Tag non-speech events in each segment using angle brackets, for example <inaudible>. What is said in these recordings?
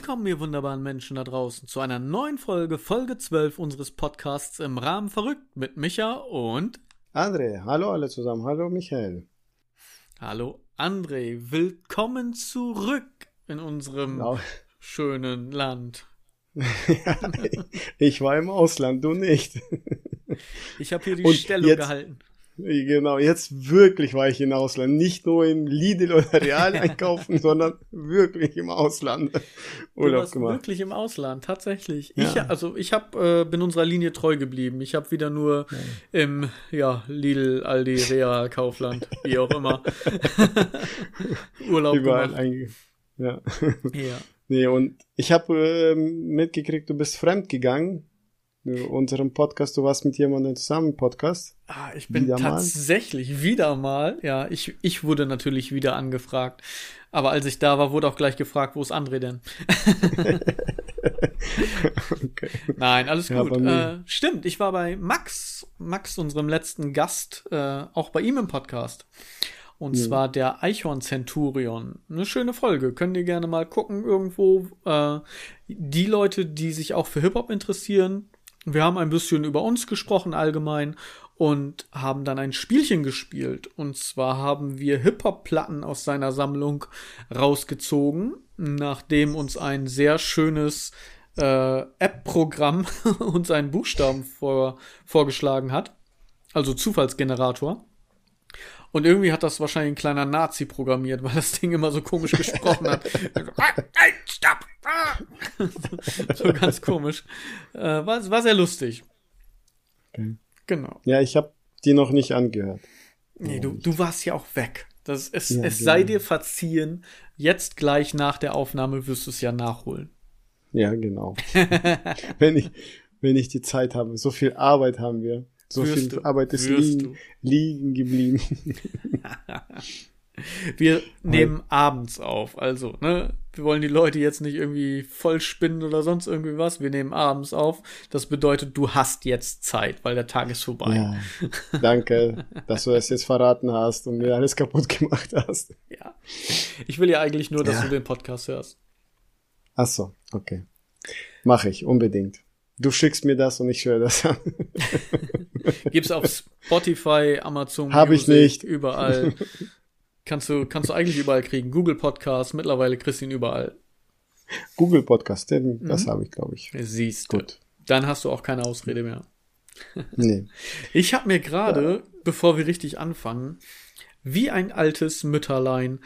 Willkommen, ihr wunderbaren Menschen da draußen, zu einer neuen Folge, Folge 12 unseres Podcasts im Rahmen Verrückt mit Micha und André. Hallo alle zusammen. Hallo Michael. Hallo André. Willkommen zurück in unserem genau. schönen Land. <laughs> ich war im Ausland, du nicht. Ich habe hier die und Stellung jetzt, gehalten. Genau, jetzt wirklich war ich im Ausland. Nicht nur in Lidl oder Real <laughs> einkaufen, sondern wirklich im Ausland. Urlaub du gemacht. Wirklich im Ausland, tatsächlich. Ja. Ich, also ich hab, äh, bin unserer Linie treu geblieben. Ich habe wieder nur ja. im ja, Lidl, Aldi, Real, Kaufland, wie auch immer, <laughs> Urlaub Überall gemacht. Ja. ja. Nee, und ich habe äh, mitgekriegt, du bist fremd gegangen unserem Podcast, du warst mit jemandem zusammen im Podcast. Ah, ich bin wieder tatsächlich mal. wieder mal, ja, ich, ich wurde natürlich wieder angefragt. Aber als ich da war, wurde auch gleich gefragt, wo ist André denn? <laughs> okay. Nein, alles ja, gut. Äh, stimmt, ich war bei Max, Max, unserem letzten Gast, äh, auch bei ihm im Podcast. Und mhm. zwar der Eichhorn Centurion. Eine schöne Folge. Könnt ihr gerne mal gucken irgendwo. Äh, die Leute, die sich auch für Hip-Hop interessieren, wir haben ein bisschen über uns gesprochen allgemein und haben dann ein Spielchen gespielt. Und zwar haben wir Hip-Hop-Platten aus seiner Sammlung rausgezogen, nachdem uns ein sehr schönes äh, App-Programm <laughs> uns einen Buchstaben vor, vorgeschlagen hat. Also Zufallsgenerator. Und irgendwie hat das wahrscheinlich ein kleiner Nazi programmiert, weil das Ding immer so komisch gesprochen hat. <laughs> Stopp! <laughs> so ganz komisch. Äh, war, war sehr lustig. Okay. Genau. Ja, ich habe die noch nicht angehört. Nee, du, du warst ja auch weg. Das, es, ja, es genau. sei dir verziehen, jetzt gleich nach der Aufnahme wirst du es ja nachholen. Ja, genau. <laughs> wenn, ich, wenn ich die Zeit habe. So viel Arbeit haben wir. So Wirst viel du. Arbeit ist liegen, liegen geblieben. <laughs> wir nehmen abends auf, also, ne? Wir wollen die Leute jetzt nicht irgendwie voll spinnen oder sonst irgendwie was. Wir nehmen abends auf. Das bedeutet, du hast jetzt Zeit, weil der Tag ist vorbei. Ja, <laughs> danke, dass du es jetzt verraten hast und mir alles kaputt gemacht hast. Ja. Ich will ja eigentlich nur, dass ja. du den Podcast hörst. Ach so, okay. Mache ich, unbedingt. Du schickst mir das und ich höre das an. <laughs> Gibt's auf Spotify, Amazon Hab Music, ich nicht. überall. <laughs> Kannst du, kannst du eigentlich überall kriegen. Google Podcast, mittlerweile kriegst du ihn überall. Google Podcast, denn das mhm. habe ich, glaube ich. Siehst du. Gut. Dann hast du auch keine Ausrede mehr. <laughs> nee. Ich habe mir gerade, ja. bevor wir richtig anfangen, wie ein altes Mütterlein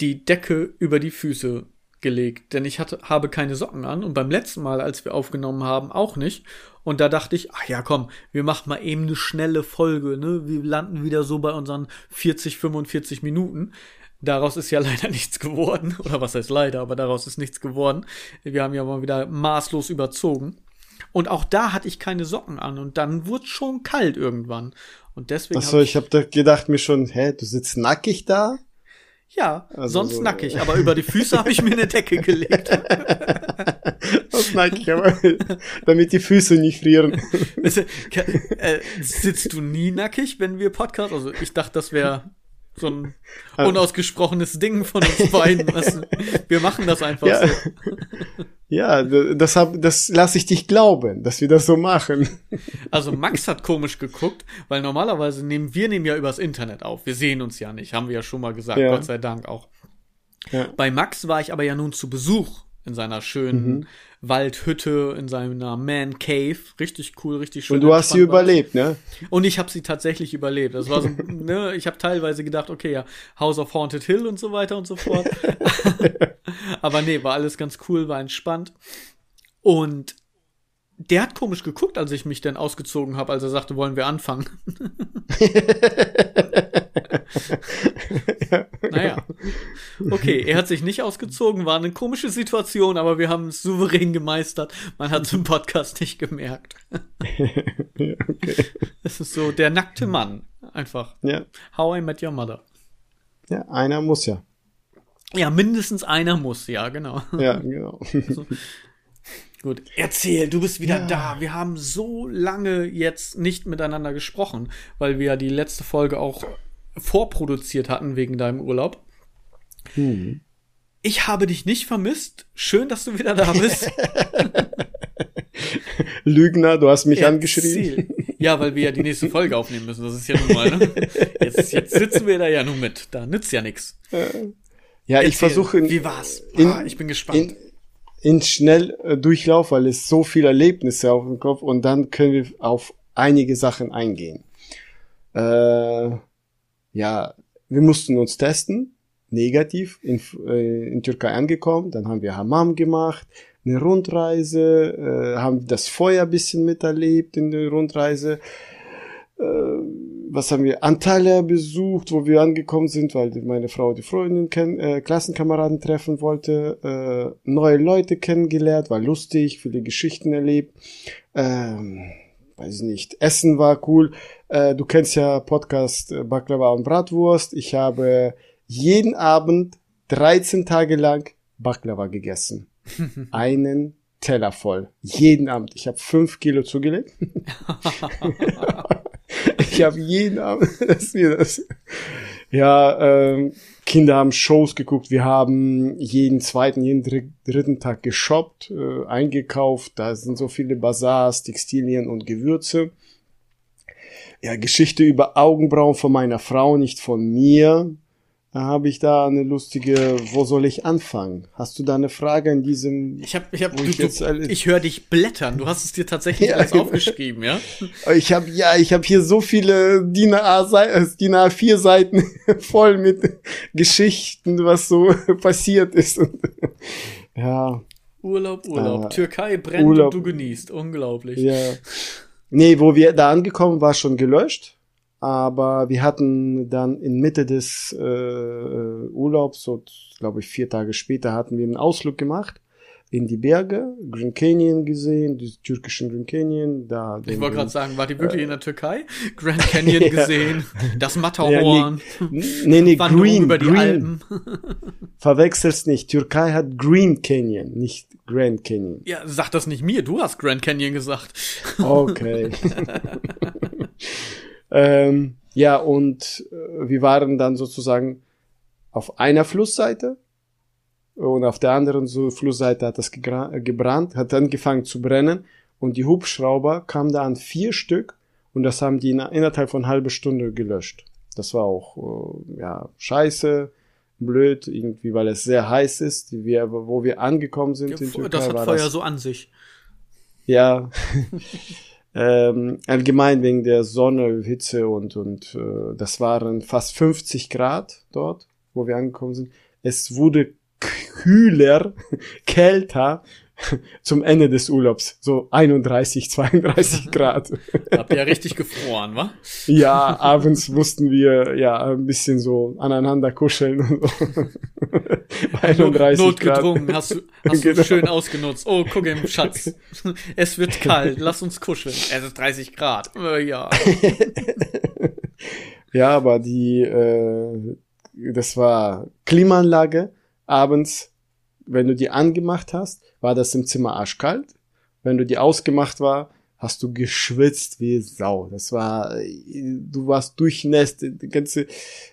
die Decke über die Füße gelegt, denn ich hatte, habe keine Socken an und beim letzten Mal, als wir aufgenommen haben, auch nicht. Und da dachte ich, ach ja, komm, wir machen mal eben eine schnelle Folge, ne? Wir landen wieder so bei unseren 40, 45 Minuten. Daraus ist ja <laughs> leider nichts geworden. Oder was heißt leider, aber daraus ist nichts geworden. Wir haben ja mal wieder maßlos überzogen. Und auch da hatte ich keine Socken an und dann wurde schon kalt irgendwann. Und deswegen. Achso, hab ich, ich habe gedacht mir schon, hä, du sitzt nackig da? Ja, also sonst so, nackig, aber über die Füße habe ich mir eine Decke gelegt. <laughs> Was nackig, aber <laughs> damit die Füße nicht frieren. äh, sitzt du nie nackig, wenn wir Podcast? Also ich dachte, das wäre so ein unausgesprochenes Ding von uns beiden. Was, wir machen das einfach ja. so. <laughs> Ja, das, hab, das lasse ich dich glauben, dass wir das so machen. Also Max hat komisch geguckt, weil normalerweise nehmen wir nehmen ja übers Internet auf. Wir sehen uns ja nicht, haben wir ja schon mal gesagt, ja. Gott sei Dank auch. Ja. Bei Max war ich aber ja nun zu Besuch in seiner schönen mhm. Waldhütte, in seiner Man Cave. Richtig cool, richtig schön. Und du hast sie überlebt, ne? Und ich habe sie tatsächlich überlebt. Das war so, <laughs> ne, ich habe teilweise gedacht, okay, ja, House of Haunted Hill und so weiter und so fort. <laughs> <laughs> Aber nee, war alles ganz cool, war entspannt. Und der hat komisch geguckt, als ich mich dann ausgezogen habe, als er sagte, wollen wir anfangen. <laughs> naja. Okay, er hat sich nicht ausgezogen, war eine komische Situation, aber wir haben es souverän gemeistert. Man hat es im Podcast nicht gemerkt. <laughs> okay. Es ist so der nackte Mann, einfach. Ja. How I Met Your Mother. Ja, einer muss ja. Ja, mindestens einer muss, ja, genau. Ja, genau. Also, Gut, erzähl, du bist wieder ja. da. Wir haben so lange jetzt nicht miteinander gesprochen, weil wir ja die letzte Folge auch vorproduziert hatten wegen deinem Urlaub. Hm. Ich habe dich nicht vermisst. Schön, dass du wieder da bist. <laughs> Lügner, du hast mich angeschrieben. Ja, weil wir ja die nächste Folge aufnehmen müssen. Das ist ja nun mal, ne? Jetzt, jetzt sitzen wir da ja nun mit. Da nützt ja nichts. Ja, Erzähl, ich versuche. Wie war's? Ah, ich bin gespannt. In, in Schnelldurchlauf, weil es so viele Erlebnisse auf dem Kopf und dann können wir auf einige Sachen eingehen. Äh, ja, wir mussten uns testen, negativ in, äh, in Türkei angekommen, dann haben wir Hammam gemacht, eine Rundreise, äh, haben das Feuer bisschen miterlebt in der Rundreise. Äh, was haben wir? Antalya besucht, wo wir angekommen sind, weil meine Frau die Freundin kennen, äh, Klassenkameraden treffen wollte, äh, neue Leute kennengelernt, war lustig, viele Geschichten erlebt. Ähm, weiß ich nicht. Essen war cool. Äh, du kennst ja Podcast äh, Baklava und Bratwurst. Ich habe jeden Abend 13 Tage lang Baklava gegessen. <laughs> einen Teller voll. Jeden Abend. Ich habe fünf Kilo zugelegt. <laughs> ich habe jeden Abend, <laughs> das mir das. Ja, ähm, Kinder haben Shows geguckt. Wir haben jeden zweiten, jeden dritten Tag geshoppt, äh, eingekauft. Da sind so viele Bazars, Textilien und Gewürze. Ja, Geschichte über Augenbrauen von meiner Frau, nicht von mir habe ich da eine lustige, wo soll ich anfangen? Hast du da eine Frage in diesem? Ich habe, ich habe, ich, jetzt, ich höre dich blättern. Du hast es dir tatsächlich <laughs> ja, alles aufgeschrieben, ja? Ich habe, ja, ich habe hier so viele DIN A4 Seiten <laughs> voll mit Geschichten, was so <laughs> passiert ist. Und, ja. Urlaub, Urlaub. Äh, Türkei brennt Urlaub. und du genießt. Unglaublich. Ja. Nee, wo wir da angekommen, war schon gelöscht aber wir hatten dann in Mitte des äh, Urlaubs, so glaube ich vier Tage später, hatten wir einen Ausflug gemacht in die Berge, Green Canyon gesehen, die türkischen Green Canyon. Da ich wollte gerade sagen, war die wirklich äh, in der Türkei? Grand Canyon <laughs> gesehen, das Matterhorn. Ja, nee, nee, nee Green, über die Green. Alpen. <laughs> Verwechselst nicht, Türkei hat Green Canyon, nicht Grand Canyon. Ja, sag das nicht mir, du hast Grand Canyon gesagt. Okay. <laughs> Ähm, ja, und äh, wir waren dann sozusagen auf einer Flussseite und auf der anderen so Flussseite hat das gebrannt, hat angefangen zu brennen und die Hubschrauber kamen da an vier Stück und das haben die in, innerhalb von halbe Stunde gelöscht. Das war auch äh, ja scheiße, blöd irgendwie, weil es sehr heiß ist. Wir, wo wir angekommen sind ja, in Türkei, das hat Feuer das, so an sich. Ja. <laughs> ähm, allgemein wegen der Sonne, Hitze und, und äh, das waren fast 50 Grad dort, wo wir angekommen sind. Es wurde kühler, <laughs> kälter <laughs> zum Ende des Urlaubs. So 31, 32 <laughs> Grad. Habt ihr ja richtig gefroren, wa? Ja, abends mussten wir ja ein bisschen so aneinander kuscheln und so. <laughs> 31 Notgedrungen, Grad. hast du, hast genau. du schön ausgenutzt. Oh, guck im Schatz. Es wird kalt, lass uns kuscheln. Es ist 30 Grad. Äh, ja. ja, aber die, äh, das war Klimaanlage abends, wenn du die angemacht hast, war das im Zimmer arschkalt. Wenn du die ausgemacht war, hast du geschwitzt wie Sau. Das war, du warst durchnässt. Ganze,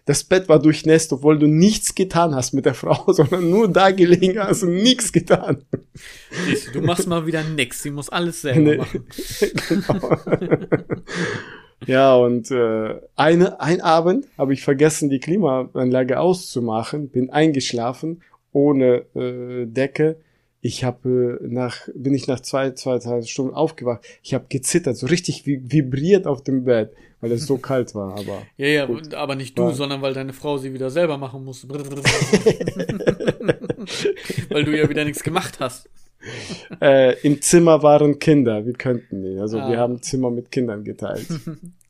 das Bett war durchnässt, obwohl du nichts getan hast mit der <laughs> Frau, sondern nur da gelegen hast und nichts getan. Du machst mal wieder nix. Sie muss alles selber nee. machen. genau. <laughs> ja, und äh, eine, ein Abend habe ich vergessen, die Klimaanlage auszumachen, bin eingeschlafen ohne äh, Decke ich habe äh, nach, bin ich nach zwei, zwei, zwei Stunden aufgewacht. Ich habe gezittert, so richtig vibriert auf dem Bett, weil es so <laughs> kalt war. Aber ja, ja, gut. aber nicht du, war. sondern weil deine Frau sie wieder selber machen musste. <laughs> <laughs> weil du ja wieder nichts gemacht hast. Äh, Im Zimmer waren Kinder, wir könnten nicht. Also ah. wir haben Zimmer mit Kindern geteilt.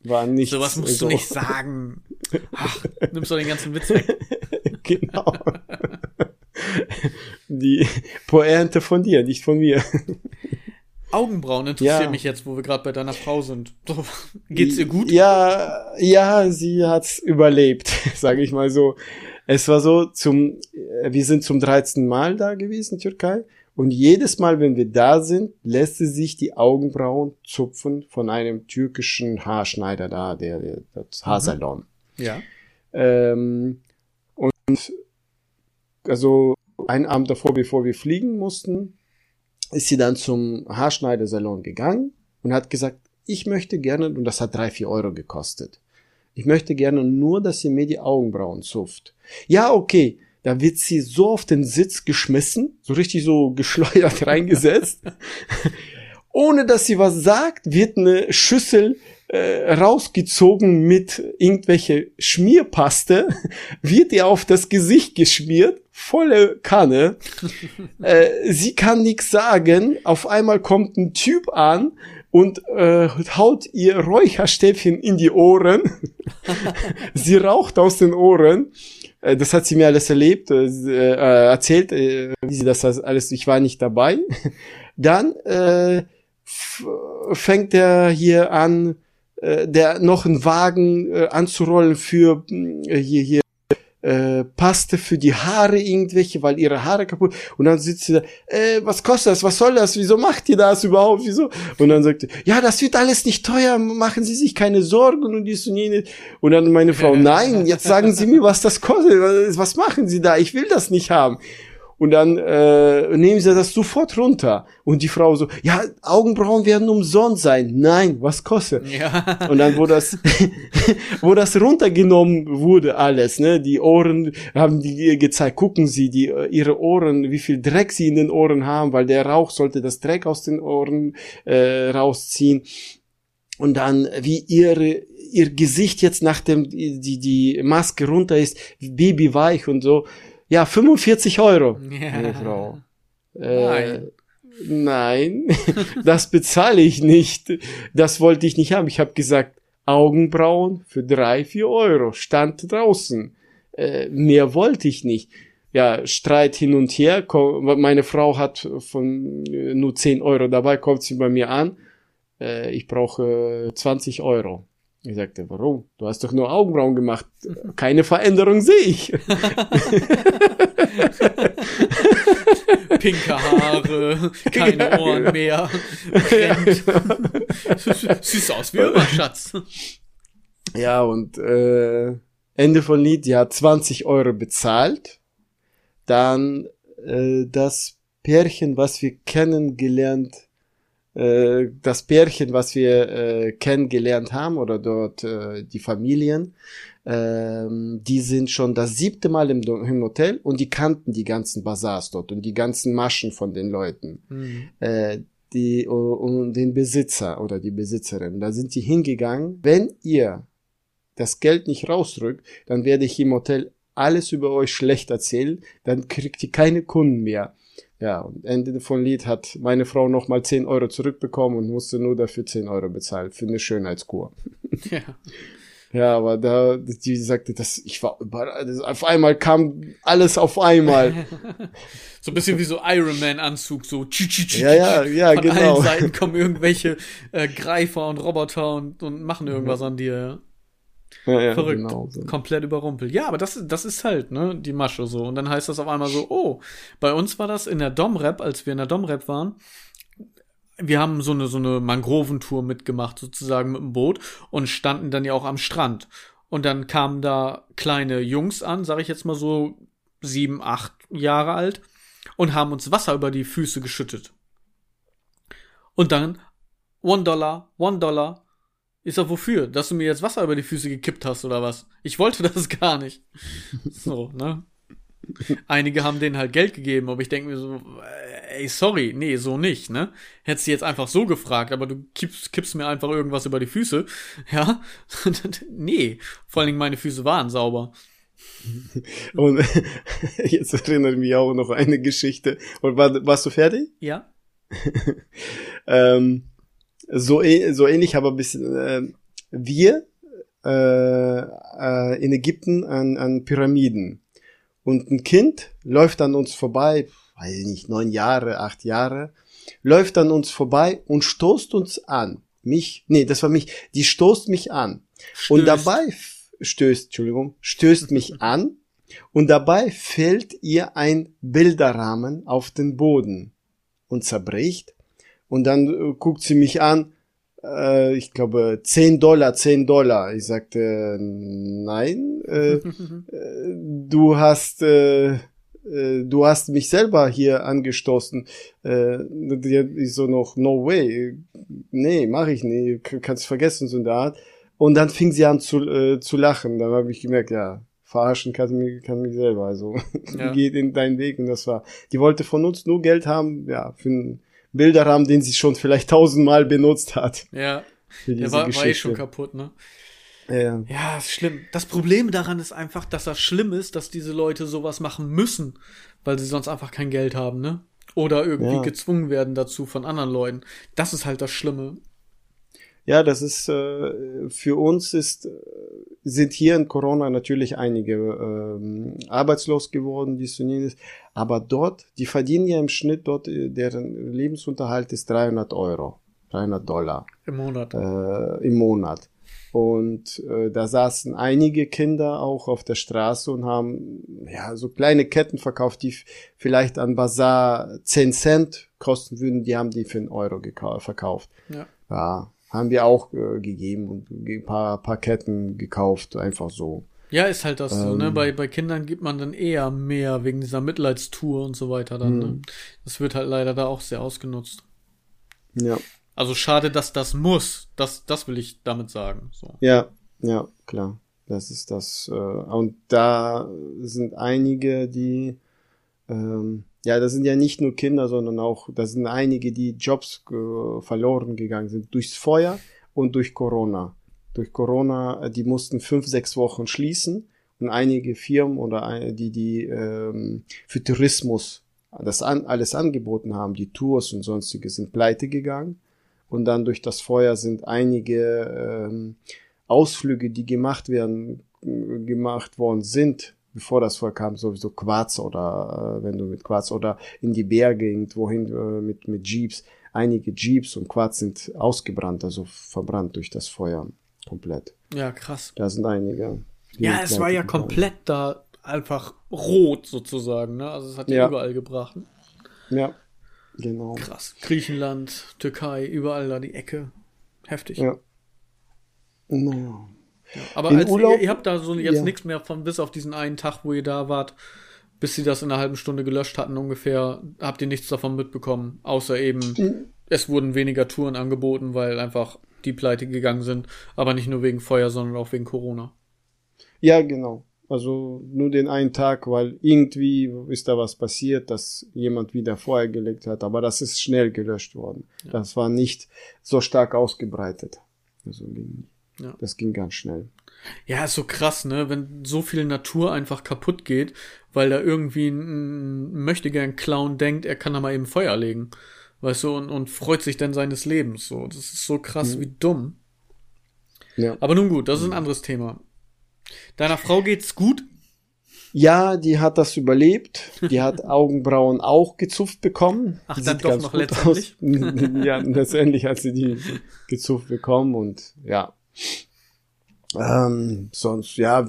War nicht. Sowas musst so. du nicht sagen. Ach, nimmst du den ganzen Witz weg. genau die Pointe von dir, nicht von mir. Augenbrauen interessieren ja. mich jetzt, wo wir gerade bei deiner Frau sind. <laughs> Geht's ihr gut? Ja, ja, sie hat's überlebt, <laughs> sage ich mal so. Es war so, zum, wir sind zum 13. Mal da gewesen, Türkei. Und jedes Mal, wenn wir da sind, lässt sie sich die Augenbrauen zupfen von einem türkischen Haarschneider da, der, der das Haarsalon. Ja. Ähm, und also einen Abend davor, bevor wir fliegen mussten, ist sie dann zum Haarschneidersalon gegangen und hat gesagt, ich möchte gerne, und das hat drei, vier Euro gekostet. Ich möchte gerne nur, dass ihr mir die Augenbrauen zupft. Ja, okay. Da wird sie so auf den Sitz geschmissen, so richtig so <laughs> geschleudert reingesetzt. <laughs> Ohne dass sie was sagt, wird eine Schüssel äh, rausgezogen mit irgendwelche Schmierpaste, <laughs> wird ihr auf das Gesicht geschmiert, volle Kanne. <laughs> äh, sie kann nichts sagen. Auf einmal kommt ein Typ an und äh, haut ihr Räucherstäbchen in die Ohren. <laughs> sie raucht aus den Ohren. Äh, das hat sie mir alles erlebt, äh, äh erzählt, äh, wie sie das alles, ich war nicht dabei. Dann äh, fängt er hier an, äh, der noch einen Wagen äh, anzurollen für äh, hier hier äh, Paste für die Haare irgendwelche, weil ihre Haare kaputt und dann sitzt sie da, äh, was kostet das, was soll das, wieso macht ihr das überhaupt, wieso? Und dann sagt sie, ja, das wird alles nicht teuer, machen Sie sich keine Sorgen und dies und jenes. Und dann meine Frau, <laughs> nein, jetzt sagen Sie mir, was das kostet, was machen Sie da, ich will das nicht haben und dann äh, nehmen sie das sofort runter. Und die Frau so, ja, Augenbrauen werden umsonst sein. Nein, was kostet? Ja. <laughs> Und dann, wo das, <laughs> wo das runtergenommen wurde, alles, ne, die Ohren haben die gezeigt, gucken Sie, die, ihre Ohren, wie viel Dreck sie in den Ohren haben, weil der Rauch sollte das Dreck aus den Ohren äh, rausziehen. Und dann, wie ihre, ihr Gesicht jetzt nach dem, die, die Maske runter ist, babyweich und so ja, 45 Euro. Ja. Frau. Äh, nein. Nein, <laughs> das bezahle ich nicht. Das wollte ich nicht haben. Ich habe gesagt, Augenbrauen für drei, vier Euro. Stand draußen. Äh, mehr wollte ich nicht. Ja, Streit hin und her. Meine Frau hat von äh, nur 10 Euro dabei, kommt sie bei mir an. Äh, ich brauche 20 Euro. Ich sagte, warum? Du hast doch nur Augenbrauen gemacht. Keine Veränderung sehe ich. <laughs> Pinke Haare, keine ja, Ohren genau. mehr. Siehst <laughs> aus wie immer, Schatz. Ja, und äh, Ende von Lied, hat 20 Euro bezahlt. Dann äh, das Pärchen, was wir kennengelernt äh, das Pärchen, was wir äh, kennengelernt haben oder dort äh, die Familien, äh, die sind schon das siebte Mal im, im, Hotel und die kannten die ganzen Bazars dort und die ganzen Maschen von den Leuten. Mhm. Äh, die und den Besitzer oder die Besitzerin. Da sind sie hingegangen. Wenn ihr das Geld nicht rausrückt, dann werde ich im Hotel alles über euch schlecht erzählen. Dann kriegt ihr keine Kunden mehr. Ja, und Ende von Lied hat meine Frau nochmal 10 Euro zurückbekommen und musste nur dafür 10 Euro bezahlen für eine Schönheitskur. <laughs> Ja. Ja, aber da, die sagte, dass ich war überall, auf einmal kam alles auf einmal. <laughs> so ein bisschen wie so Iron Man Anzug, so tsch, tsch, tsch, Ja, ja, ja, Von genau. allen Seiten kommen irgendwelche äh, Greifer und Roboter und, und machen irgendwas mhm. an dir. Ja. Ja, ja, Verrückt. Genau so. Komplett überrumpelt. Ja, aber das, das ist halt, ne, die Masche so. Und dann heißt das auf einmal so, oh, bei uns war das in der Domrep, als wir in der Domrep waren. Wir haben so eine, so eine Mangroventour mitgemacht, sozusagen mit dem Boot und standen dann ja auch am Strand. Und dann kamen da kleine Jungs an, sag ich jetzt mal so sieben, acht Jahre alt und haben uns Wasser über die Füße geschüttet. Und dann one Dollar, one Dollar, ist doch wofür? Dass du mir jetzt Wasser über die Füße gekippt hast oder was? Ich wollte <laughs> das gar nicht. So, ne? Einige haben denen halt Geld gegeben, aber ich denke mir so, ey, sorry, nee, so nicht, ne? Hättest du jetzt einfach so gefragt, aber du kippst, kippst mir einfach irgendwas über die Füße, <laughs> ja? <laughs> nee, vor allen Dingen meine Füße waren sauber. Und jetzt erinnere ich mich auch noch eine Geschichte. Und war, warst du fertig? Ja. ähm, so, so ähnlich, aber ein bisschen, äh, wir äh, äh, in Ägypten an, an Pyramiden. Und ein Kind läuft an uns vorbei, weiß ich nicht, neun Jahre, acht Jahre, läuft an uns vorbei und stoßt uns an. Mich, nee, das war mich, die stoßt mich an. Stößt. Und dabei stößt, Entschuldigung, stößt mich <laughs> an und dabei fällt ihr ein Bilderrahmen auf den Boden und zerbricht und dann äh, guckt sie mich an, äh, ich glaube, 10 Dollar, 10 Dollar. Ich sagte, nein, äh, <laughs> äh, du hast äh, äh, du hast mich selber hier angestoßen. Ich so noch, no way. Nee, mach ich nicht. Kannst vergessen, so in der Art. Und dann fing sie an zu, äh, zu lachen. Dann habe ich gemerkt, ja, verarschen kann mich, kann mich selber. Also <laughs> ja. geht in deinen Weg. Und das war, die wollte von uns nur Geld haben, ja, für Bilderrahmen, den sie schon vielleicht tausendmal benutzt hat. Ja. Der war, war eh schon kaputt, ne? Ja. ja, ist schlimm. Das Problem daran ist einfach, dass das schlimm ist, dass diese Leute sowas machen müssen, weil sie sonst einfach kein Geld haben, ne? Oder irgendwie ja. gezwungen werden dazu von anderen Leuten. Das ist halt das Schlimme. Ja, das ist äh, für uns ist äh, sind hier in Corona natürlich einige äh, arbeitslos geworden, die Sunnis, aber dort, die verdienen ja im Schnitt dort, äh, deren Lebensunterhalt ist 300 Euro, 300 Dollar im Monat. Äh, Im Monat. Und äh, da saßen einige Kinder auch auf der Straße und haben ja so kleine Ketten verkauft, die vielleicht an Bazar 10 Cent kosten würden, die haben die für einen Euro verkauft. Ja. ja haben wir auch äh, gegeben und ein paar, paar Ketten gekauft, einfach so. Ja, ist halt das ähm, so, ne? Ähm. Bei, bei Kindern gibt man dann eher mehr wegen dieser Mitleidstour und so weiter dann, ne? Mhm. Das wird halt leider da auch sehr ausgenutzt. Ja. Also schade, dass das muss. Das, das will ich damit sagen. So. Ja, ja, klar. Das ist das. Äh, und da sind einige, die ähm, ja, das sind ja nicht nur Kinder, sondern auch, das sind einige, die Jobs äh, verloren gegangen sind durchs Feuer und durch Corona. Durch Corona, äh, die mussten fünf, sechs Wochen schließen und einige Firmen oder die, die ähm, für Tourismus das an, alles angeboten haben, die Tours und sonstige sind pleite gegangen. Und dann durch das Feuer sind einige ähm, Ausflüge, die gemacht werden, gemacht worden sind, bevor das vorkam, sowieso Quarz oder äh, wenn du mit Quarz oder in die Berge irgendwohin äh, mit, mit Jeeps. Einige Jeeps und Quarz sind ausgebrannt, also verbrannt durch das Feuer komplett. Ja, krass. Da sind einige. Ja, es war ja komplett da einfach rot sozusagen, ne? Also es hat ja überall gebracht. Ja, genau. Krass. Griechenland, Türkei, überall da die Ecke. Heftig. Ja. Naja. Ja, aber als Urlaub, ihr, ihr, habt da so jetzt ja. nichts mehr von bis auf diesen einen Tag, wo ihr da wart, bis sie das in einer halben Stunde gelöscht hatten ungefähr, habt ihr nichts davon mitbekommen, außer eben mhm. es wurden weniger Touren angeboten, weil einfach die pleite gegangen sind, aber nicht nur wegen Feuer, sondern auch wegen Corona. Ja, genau. Also nur den einen Tag, weil irgendwie ist da was passiert, dass jemand wieder Feuer gelegt hat, aber das ist schnell gelöscht worden. Ja. Das war nicht so stark ausgebreitet. Also ging ja. Das ging ganz schnell. Ja, ist so krass, ne? Wenn so viel Natur einfach kaputt geht, weil da irgendwie ein möchtegern Clown denkt, er kann da mal eben Feuer legen. Weißt du, und, und freut sich dann seines Lebens. So, das ist so krass mhm. wie dumm. Ja. Aber nun gut, das ist ein anderes Thema. Deiner Frau geht's gut? Ja, die hat das überlebt. Die hat <laughs> Augenbrauen auch gezupft bekommen. Ach, dann doch noch letztendlich? <laughs> ja, letztendlich hat sie die gezupft bekommen und ja, ähm, sonst, ja,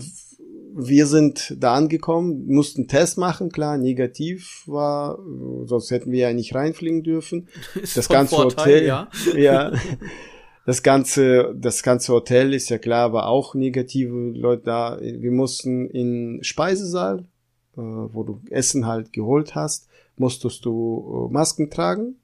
wir sind da angekommen, mussten Test machen, klar, negativ war, sonst hätten wir ja nicht reinfliegen dürfen. <laughs> Ist das ganze Vorteil, Hotel, ja. <laughs> ja. Das ganze, das ganze Hotel ist ja klar, war auch negative Leute da. Wir mussten in Speisesaal, äh, wo du Essen halt geholt hast, musstest du äh, Masken tragen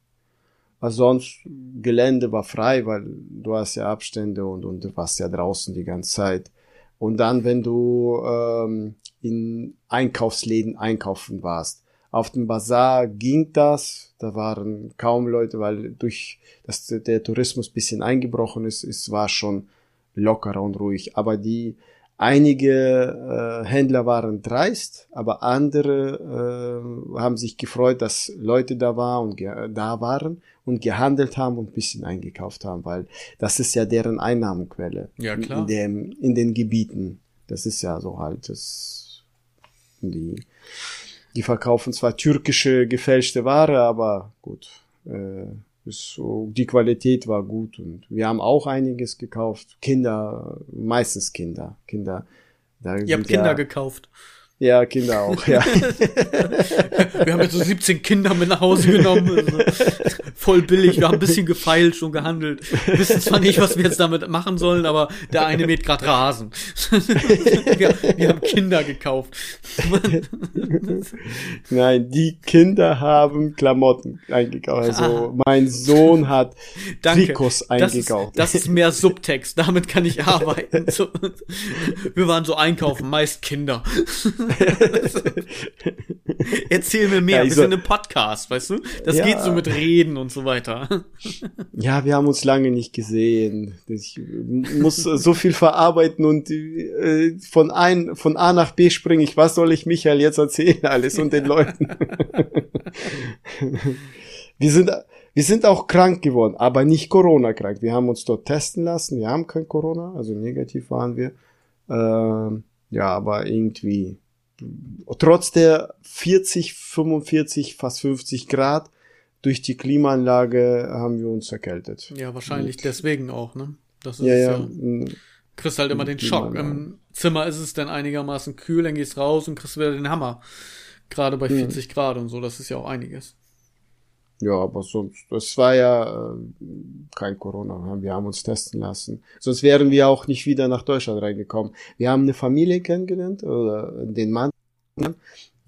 also sonst Gelände war frei, weil du hast ja Abstände und, und du warst ja draußen die ganze Zeit. Und dann, wenn du ähm, in Einkaufsläden einkaufen warst, auf dem Bazar ging das, da waren kaum Leute, weil durch dass der Tourismus bisschen eingebrochen ist, es war schon lockerer und ruhig. Aber die Einige äh, Händler waren dreist, aber andere äh, haben sich gefreut, dass Leute da waren und da waren und gehandelt haben und ein bisschen eingekauft haben, weil das ist ja deren Einnahmenquelle. Ja, klar. In, dem, in den Gebieten. Das ist ja so halt, das, die, die verkaufen zwar türkische gefälschte Ware, aber gut, äh, so, die Qualität war gut und wir haben auch einiges gekauft. Kinder, meistens Kinder. Kinder. Da Ihr habt Kinder ja, gekauft. Ja, Kinder auch, <laughs> ja. wir haben jetzt so 17 Kinder mit nach Hause genommen. Also voll billig. Wir haben ein bisschen gefeilt und gehandelt. Wir wissen zwar nicht, was wir jetzt damit machen sollen, aber der eine mäht gerade Rasen. <laughs> wir, wir, haben Kinder gekauft. Nein, die Kinder haben Klamotten eingekauft. Also ah. mein Sohn hat Danke. Trikots eingekauft. Das ist, das ist mehr Subtext. Damit kann ich arbeiten. So, wir waren so einkaufen, meist Kinder. <laughs> Erzähl mir mehr. Ja, wir so, sind im Podcast, weißt du? Das ja. geht so mit Reden und so weiter. Ja, wir haben uns lange nicht gesehen. Ich muss so viel verarbeiten und äh, von ein, von A nach B springe ich. Was soll ich Michael jetzt erzählen alles und den <laughs> Leuten? wir sind, wir sind auch krank geworden, aber nicht Corona krank. Wir haben uns dort testen lassen. Wir haben kein Corona, also negativ waren wir. Äh, ja, aber irgendwie trotz der 40, 45, fast 50 Grad durch die Klimaanlage haben wir uns erkältet. Ja, wahrscheinlich Und, deswegen auch, ne? Das ist ja, ja. ja kriegst halt immer den Schock. Im Zimmer ist es dann einigermaßen kühl, dann gehst raus und kriegst wieder den Hammer. Gerade bei 40 hm. Grad und so, das ist ja auch einiges. Ja, aber sonst, das war ja äh, kein Corona. Wir haben uns testen lassen. Sonst wären wir auch nicht wieder nach Deutschland reingekommen. Wir haben eine Familie kennengelernt, oder den Mann,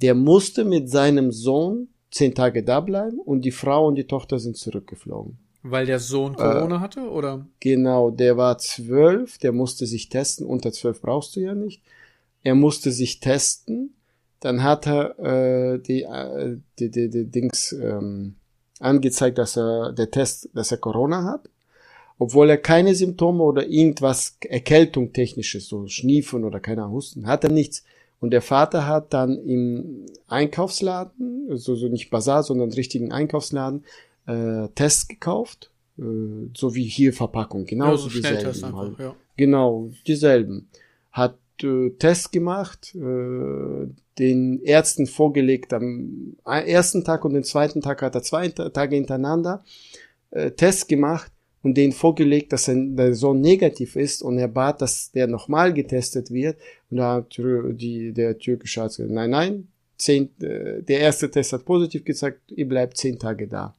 der musste mit seinem Sohn zehn Tage da bleiben und die Frau und die Tochter sind zurückgeflogen. Weil der Sohn Corona äh, hatte, oder? Genau, der war zwölf, der musste sich testen. Unter zwölf brauchst du ja nicht. Er musste sich testen. Dann hat er äh, die, äh, die, die, die Dings ähm, angezeigt, dass er der Test, dass er Corona hat, obwohl er keine Symptome oder irgendwas Erkältung technisches, so Schniefen oder keiner Husten, hat er nichts. Und der Vater hat dann im Einkaufsladen, also so nicht Bazar, sondern richtigen Einkaufsladen, äh, Tests gekauft, äh, so wie hier Verpackung, genauso ja, so dieselben. Einfach, halt. ja. Genau, dieselben. Hat äh, Tests gemacht, äh, den Ärzten vorgelegt am ersten Tag und den zweiten Tag hat er zwei Tage hintereinander äh, Tests gemacht und den vorgelegt, dass der Sohn negativ ist und er bat, dass der nochmal getestet wird und da hat die, der türkische Arzt gesagt, nein, nein, zehn, äh, der erste Test hat positiv gezeigt, ihr bleibt zehn Tage da.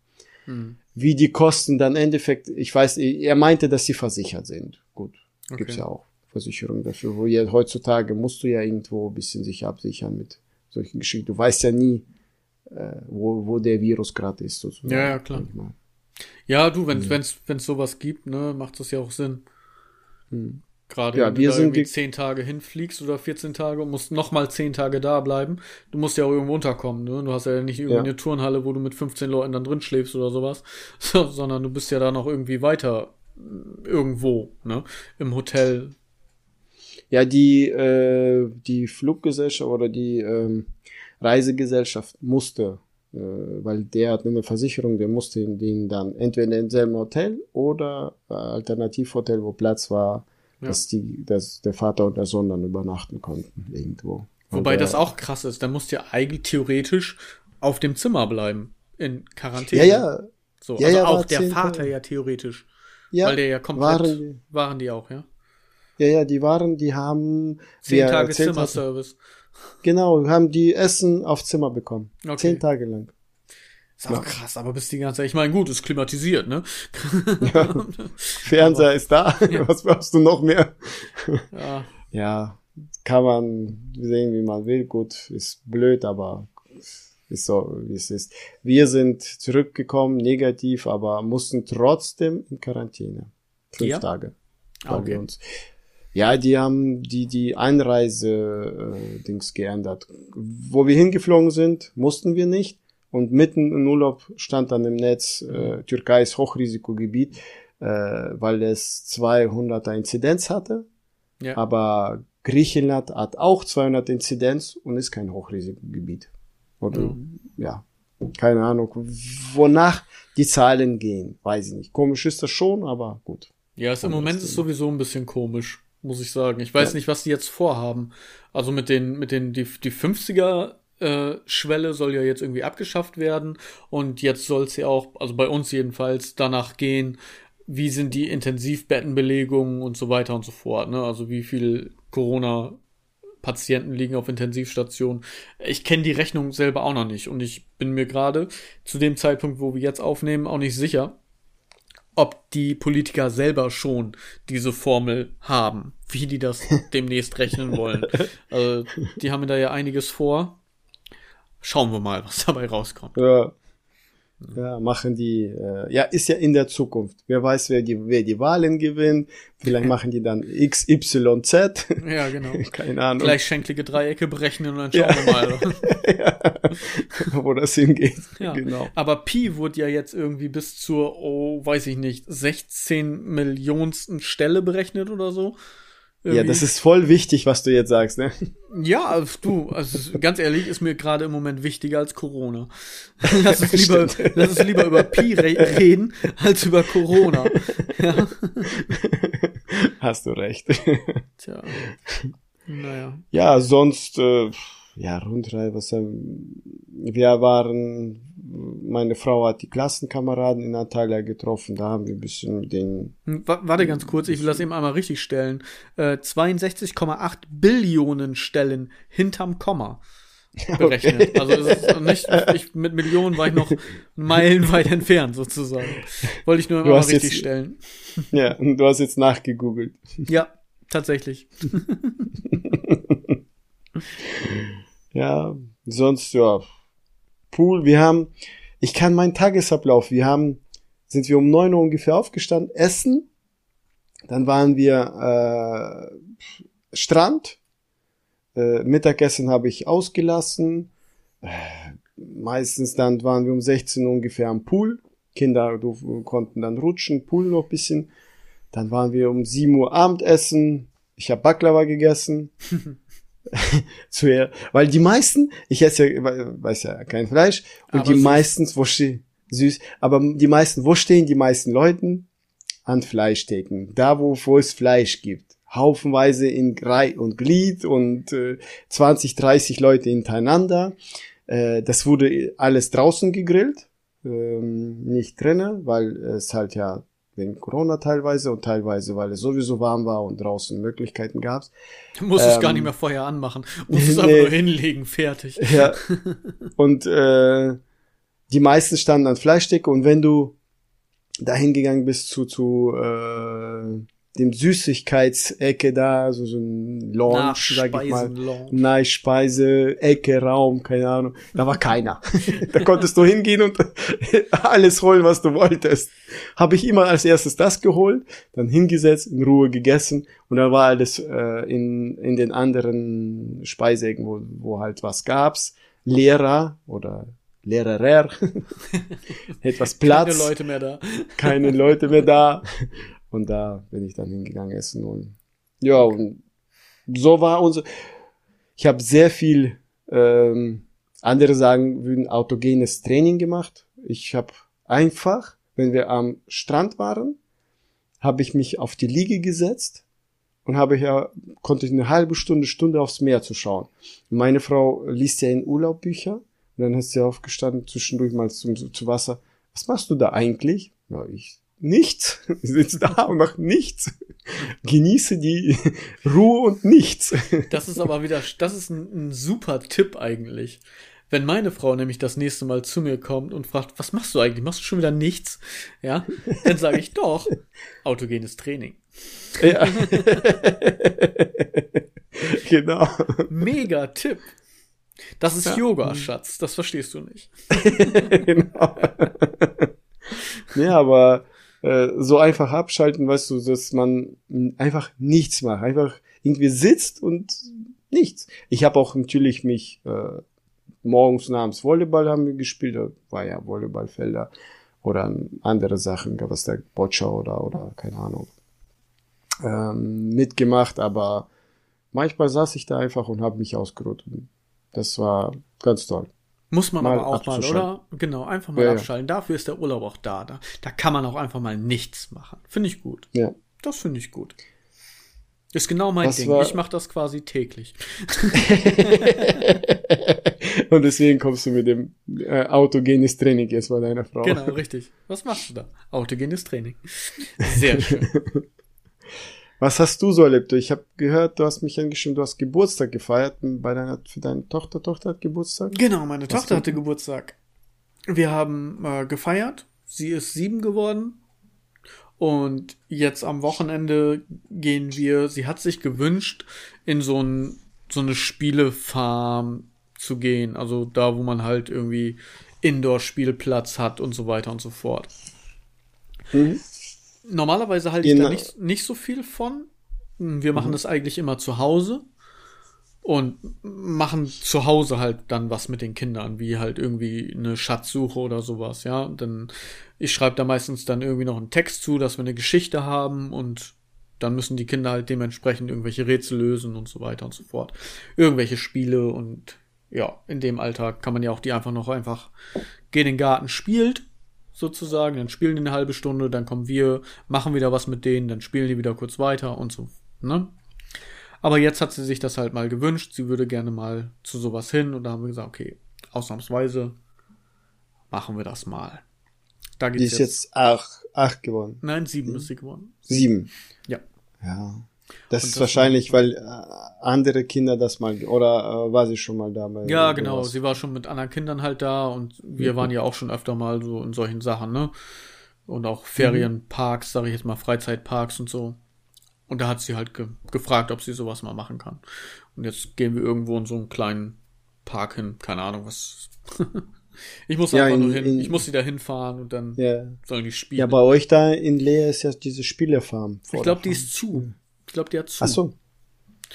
Hm. Wie die Kosten dann im Endeffekt, ich weiß, er meinte, dass sie versichert sind. Gut, okay. gibt's ja auch. Versicherung dafür. Wo ja, heutzutage musst du ja irgendwo ein bisschen sich absichern mit solchen Geschichten. Du weißt ja nie, äh, wo, wo der Virus gerade ist. Sozusagen. Ja, ja, klar. Ja, du, wenn es ja. wenn's, sowas gibt, ne, macht das ja auch Sinn. Hm. Gerade ja, wenn du da irgendwie zehn Tage hinfliegst oder 14 Tage und musst nochmal zehn Tage da bleiben. Du musst ja auch irgendwo unterkommen, ne? Du hast ja nicht irgendwie ja. eine Turnhalle, wo du mit 15 Leuten dann drin schläfst oder sowas, so, <laughs> sondern du bist ja da noch irgendwie weiter irgendwo, ne? Im Hotel, ja, die, äh, die Fluggesellschaft oder die ähm, Reisegesellschaft musste, äh, weil der hat eine Versicherung, der musste den dann entweder in selben Hotel oder äh, Alternativhotel, wo Platz war, ja. dass, die, dass der Vater und der Sohn dann übernachten konnten irgendwo. Wobei der, das auch krass ist, da musst du ja eigentlich theoretisch auf dem Zimmer bleiben, in Quarantäne. Ja, ja. So, ja, also ja, auch der Vater ja theoretisch. Ja, weil der ja komplett waren die, waren die auch, ja. Ja, ja, die waren, die haben zehn Tage Zimmerservice. Genau, haben die Essen auf Zimmer bekommen. Okay. Zehn Tage lang. Ist aber ja. krass, aber bis die ganze Zeit, ich meine, gut, ist klimatisiert, ne? Ja. <laughs> Fernseher ist da. <laughs> Ja. Was brauchst du noch mehr? Ja. ja, kann man sehen, wie man will. Gut, ist blöd, aber ist so, wie es ist. Wir sind zurückgekommen, negativ, aber mussten trotzdem in Quarantäne. Fünf? Tage. Okay. Wir uns ja, die haben die, die Einreise-Dings äh, geändert. Wo wir hingeflogen sind, mussten wir nicht. Und mitten im Urlaub stand dann im Netz, äh, Türkei ist Hochrisikogebiet, äh, weil es 200er Inzidenz hatte. Ja. Aber Griechenland hat auch 200 Inzidenz und ist kein Hochrisikogebiet. Oder, mhm. ja, keine Ahnung, wonach die Zahlen gehen, weiß ich nicht. Komisch ist das schon, aber gut. Ja, im Moment ist sowieso ein bisschen komisch muss ich sagen. Ich weiß ja. nicht, was die jetzt vorhaben. Also mit den, mit den, die, die 50er äh, Schwelle soll ja jetzt irgendwie abgeschafft werden und jetzt soll es ja auch, also bei uns jedenfalls, danach gehen, wie sind die Intensivbettenbelegungen und so weiter und so fort, ne? Also wie viel Corona Patienten liegen auf Intensivstationen. Ich kenne die Rechnung selber auch noch nicht und ich bin mir gerade zu dem Zeitpunkt, wo wir jetzt aufnehmen, auch nicht sicher, ob die Politiker selber schon diese Formel haben, wie die das <laughs> demnächst rechnen wollen. Also, die haben da ja einiges vor. Schauen wir mal, was dabei rauskommt. Ja. Ja, machen die, äh, ja, ist ja in der Zukunft. Wer weiß, wer die, wer die Wahlen gewinnt. Vielleicht machen die dann XYZ. <laughs> Ja, genau. <laughs> Keine Ahnung. Gleich schenklige Dreiecke berechnen und dann schauen ja. wir mal. <laughs> ja, wo das hingeht. Ja. Genau. Aber Pi wurde ja jetzt irgendwie bis zur, oh, weiß ich nicht, 16 Millionsten Stelle berechnet oder so. Irgendwie. Ja, das ist voll wichtig, was du jetzt sagst, ne? Ja, du, also ganz ehrlich, ist mir gerade im Moment wichtiger als Corona. <laughs> Lass uns lieber, lass uns lieber über Pi re reden als über Corona. Ja. Hast du recht. Tja. Naja. Ja, sonst, äh, ja, Rundreise, was haben, wir waren meine Frau hat die Klassenkameraden in Antalya getroffen, da haben wir ein bisschen denen. Hm, warte ganz kurz, ich will das eben einmal richtig stellen. Äh, 62,8 Billionen Stellen hinterm Komma <laughs> berechnet. Okay. Also es ist nicht, ich, mit Millionen war ich noch meilenweit entfernt sozusagen. Wollte ich nur immer richtig jetzt, stellen. Ja, und du hast jetzt nachgegoogelt. Ja, tatsächlich. <laughs> ja, sonst ja Pool. Wir haben, ich kann meinen Tagesablauf, wir haben, sind wir um neun Uhr ungefähr aufgestanden, essen, dann waren wir äh, Strand, äh, Mittagessen habe ich ausgelassen, äh, meistens dann waren wir um 16 Uhr ungefähr am Pool, Kinder konnten dann rutschen, Pool noch ein bisschen, dann waren wir um 7 Uhr Abendessen, ich habe Baklava gegessen. <laughs> <laughs> zuerst. Weil die meisten, ich esse ja, weiß ja kein Fleisch, und aber die meisten, wo stehen, süß, aber die meisten, wo stehen die meisten Leuten? An Fleischtheken. Da, wo, wo es Fleisch gibt. Haufenweise in Grei und Glied und äh, 20, 30 Leute hintereinander. Äh, das wurde alles draußen gegrillt, ähm, nicht drinnen, weil es halt ja wegen Corona teilweise und teilweise, weil es sowieso warm war und draußen Möglichkeiten gab. Du musst ähm, es gar nicht mehr vorher anmachen. Du musst es <laughs> nee, einfach nur hinlegen, fertig. Ja. <laughs> Und äh, die meisten standen an Fleischdecke und wenn du dahin gegangen bist zu, zu äh, dem Süßigkeitsecke da, so, so ein Launch, sag ich mal. Nachspeise, Ecke, Raum, keine Ahnung. Da war keiner. <laughs> da konntest du hingehen und <laughs> alles holen, was du wolltest. Habe ich immer als erstes das geholt, dann hingesetzt, in Ruhe gegessen und dann war alles äh, in, in den anderen Speiseecken, wo, wo halt was gab's. Lehrer oder Lehrerer, <laughs> etwas Platz. Keine Leute mehr da. Keine Leute mehr da. Und da bin ich dann hingegangen essen und ja, und so war unser. Ich habe sehr viel, ähm, andere sagen, würden autogenes Training gemacht. Ich habe einfach, wenn wir am Strand waren, habe ich mich auf die Liege gesetzt und habe ja konnte ich eine halbe Stunde Stunde aufs Meer zu schauen. Meine Frau liest ja in Urlaub Bücher und dann ist sie aufgestanden zwischendurch mal zum, zu Wasser. Was machst du da eigentlich? Ja, ich nichts, <laughs> sitze da und mach nichts. Genieße die <laughs> Ruhe und nichts. Das ist aber wieder, das ist ein, ein, super Tipp eigentlich. Wenn meine Frau nämlich das nächste Mal zu mir kommt und fragt, was machst du eigentlich? Machst du schon wieder nichts? Ja, dann sage ich doch, autogenes Training. Ja. <laughs> genau. Mega Tipp. Das ist ja. Yoga, Schatz. Das verstehst du nicht. genau. Ja, aber äh, so einfach abschalten, weißt du, dass man einfach nichts macht, einfach irgendwie sitzt und nichts. Ich habe auch natürlich mich äh, morgens und abends Volleyball haben wir gespielt, war ja Volleyballfelder oder andere Sachen, gab es da Boccia oder oder keine Ahnung ähm, mitgemacht, aber manchmal saß ich da einfach und habe mich ausgeruht. Das war ganz toll. Muss man mal aber auch mal, oder? Genau, einfach mal ja, abschalten. Dafür ist der Urlaub auch da. da. Da kann man auch einfach mal nichts machen. Finde ich gut. Ja. Das finde ich gut. Ist genau mein Was Ding. Ich mache das quasi täglich. <laughs> Und deswegen kommst du mit dem äh, autogenes Training jetzt bei deiner Frau. Genau, richtig. Was machst du da? Autogenes Training. Sehr schön. <laughs> Was hast du so erlebt? Ich habe gehört, du hast mich angeschrieben, du hast Geburtstag gefeiert bei deiner für deine Tochter. Tochter hat Geburtstag? Genau, meine Was Tochter hatte Geburtstag. Wir haben äh, gefeiert. Sie ist sieben geworden. Und jetzt am Wochenende gehen wir, sie hat sich gewünscht, in so, ein, so eine Spielefarm zu gehen. Also da, wo man halt irgendwie Indoor-Spielplatz hat und so weiter und so fort. Mhm. Normalerweise halte ich genau. da nicht, nicht so viel von. Wir machen mhm. das eigentlich immer zu Hause und machen zu Hause halt dann was mit den Kindern, wie halt irgendwie eine Schatzsuche oder sowas, ja. Und dann, ich schreibe da meistens dann irgendwie noch einen Text zu, dass wir eine Geschichte haben und dann müssen die Kinder halt dementsprechend irgendwelche Rätsel lösen und so weiter und so fort. Irgendwelche Spiele und ja, in dem Alter kann man ja auch die einfach noch einfach gehen in den Garten, spielt sozusagen, dann spielen die eine halbe Stunde, dann kommen wir, machen wieder was mit denen, dann spielen die wieder kurz weiter und so, ne? Aber jetzt hat sie sich das halt mal gewünscht, sie würde gerne mal zu sowas hin und da haben wir gesagt, okay, ausnahmsweise machen wir das mal. Da geht's die ist jetzt, jetzt acht, acht geworden. Nein, sieben ist sie geworden. Sieben. Ja. Ja. Das und ist das wahrscheinlich, weil äh, andere Kinder das mal, oder äh, war sie schon mal da? Bei ja, genau, sie war schon mit anderen Kindern halt da und wir mhm. waren ja auch schon öfter mal so in solchen Sachen, ne? Und auch Ferienparks, sage ich jetzt mal, Freizeitparks und so. Und da hat sie halt ge gefragt, ob sie sowas mal machen kann. Und jetzt gehen wir irgendwo in so einen kleinen Park hin, keine Ahnung, was. <laughs> ich muss ja, einfach in, nur hin, in, ich muss sie da hinfahren und dann ja. sollen die spielen. Ja, bei euch da in Leer ist ja diese Spielefarm. Ich glaube, die ist zu. Ich glaube, die hat zu. Ach so.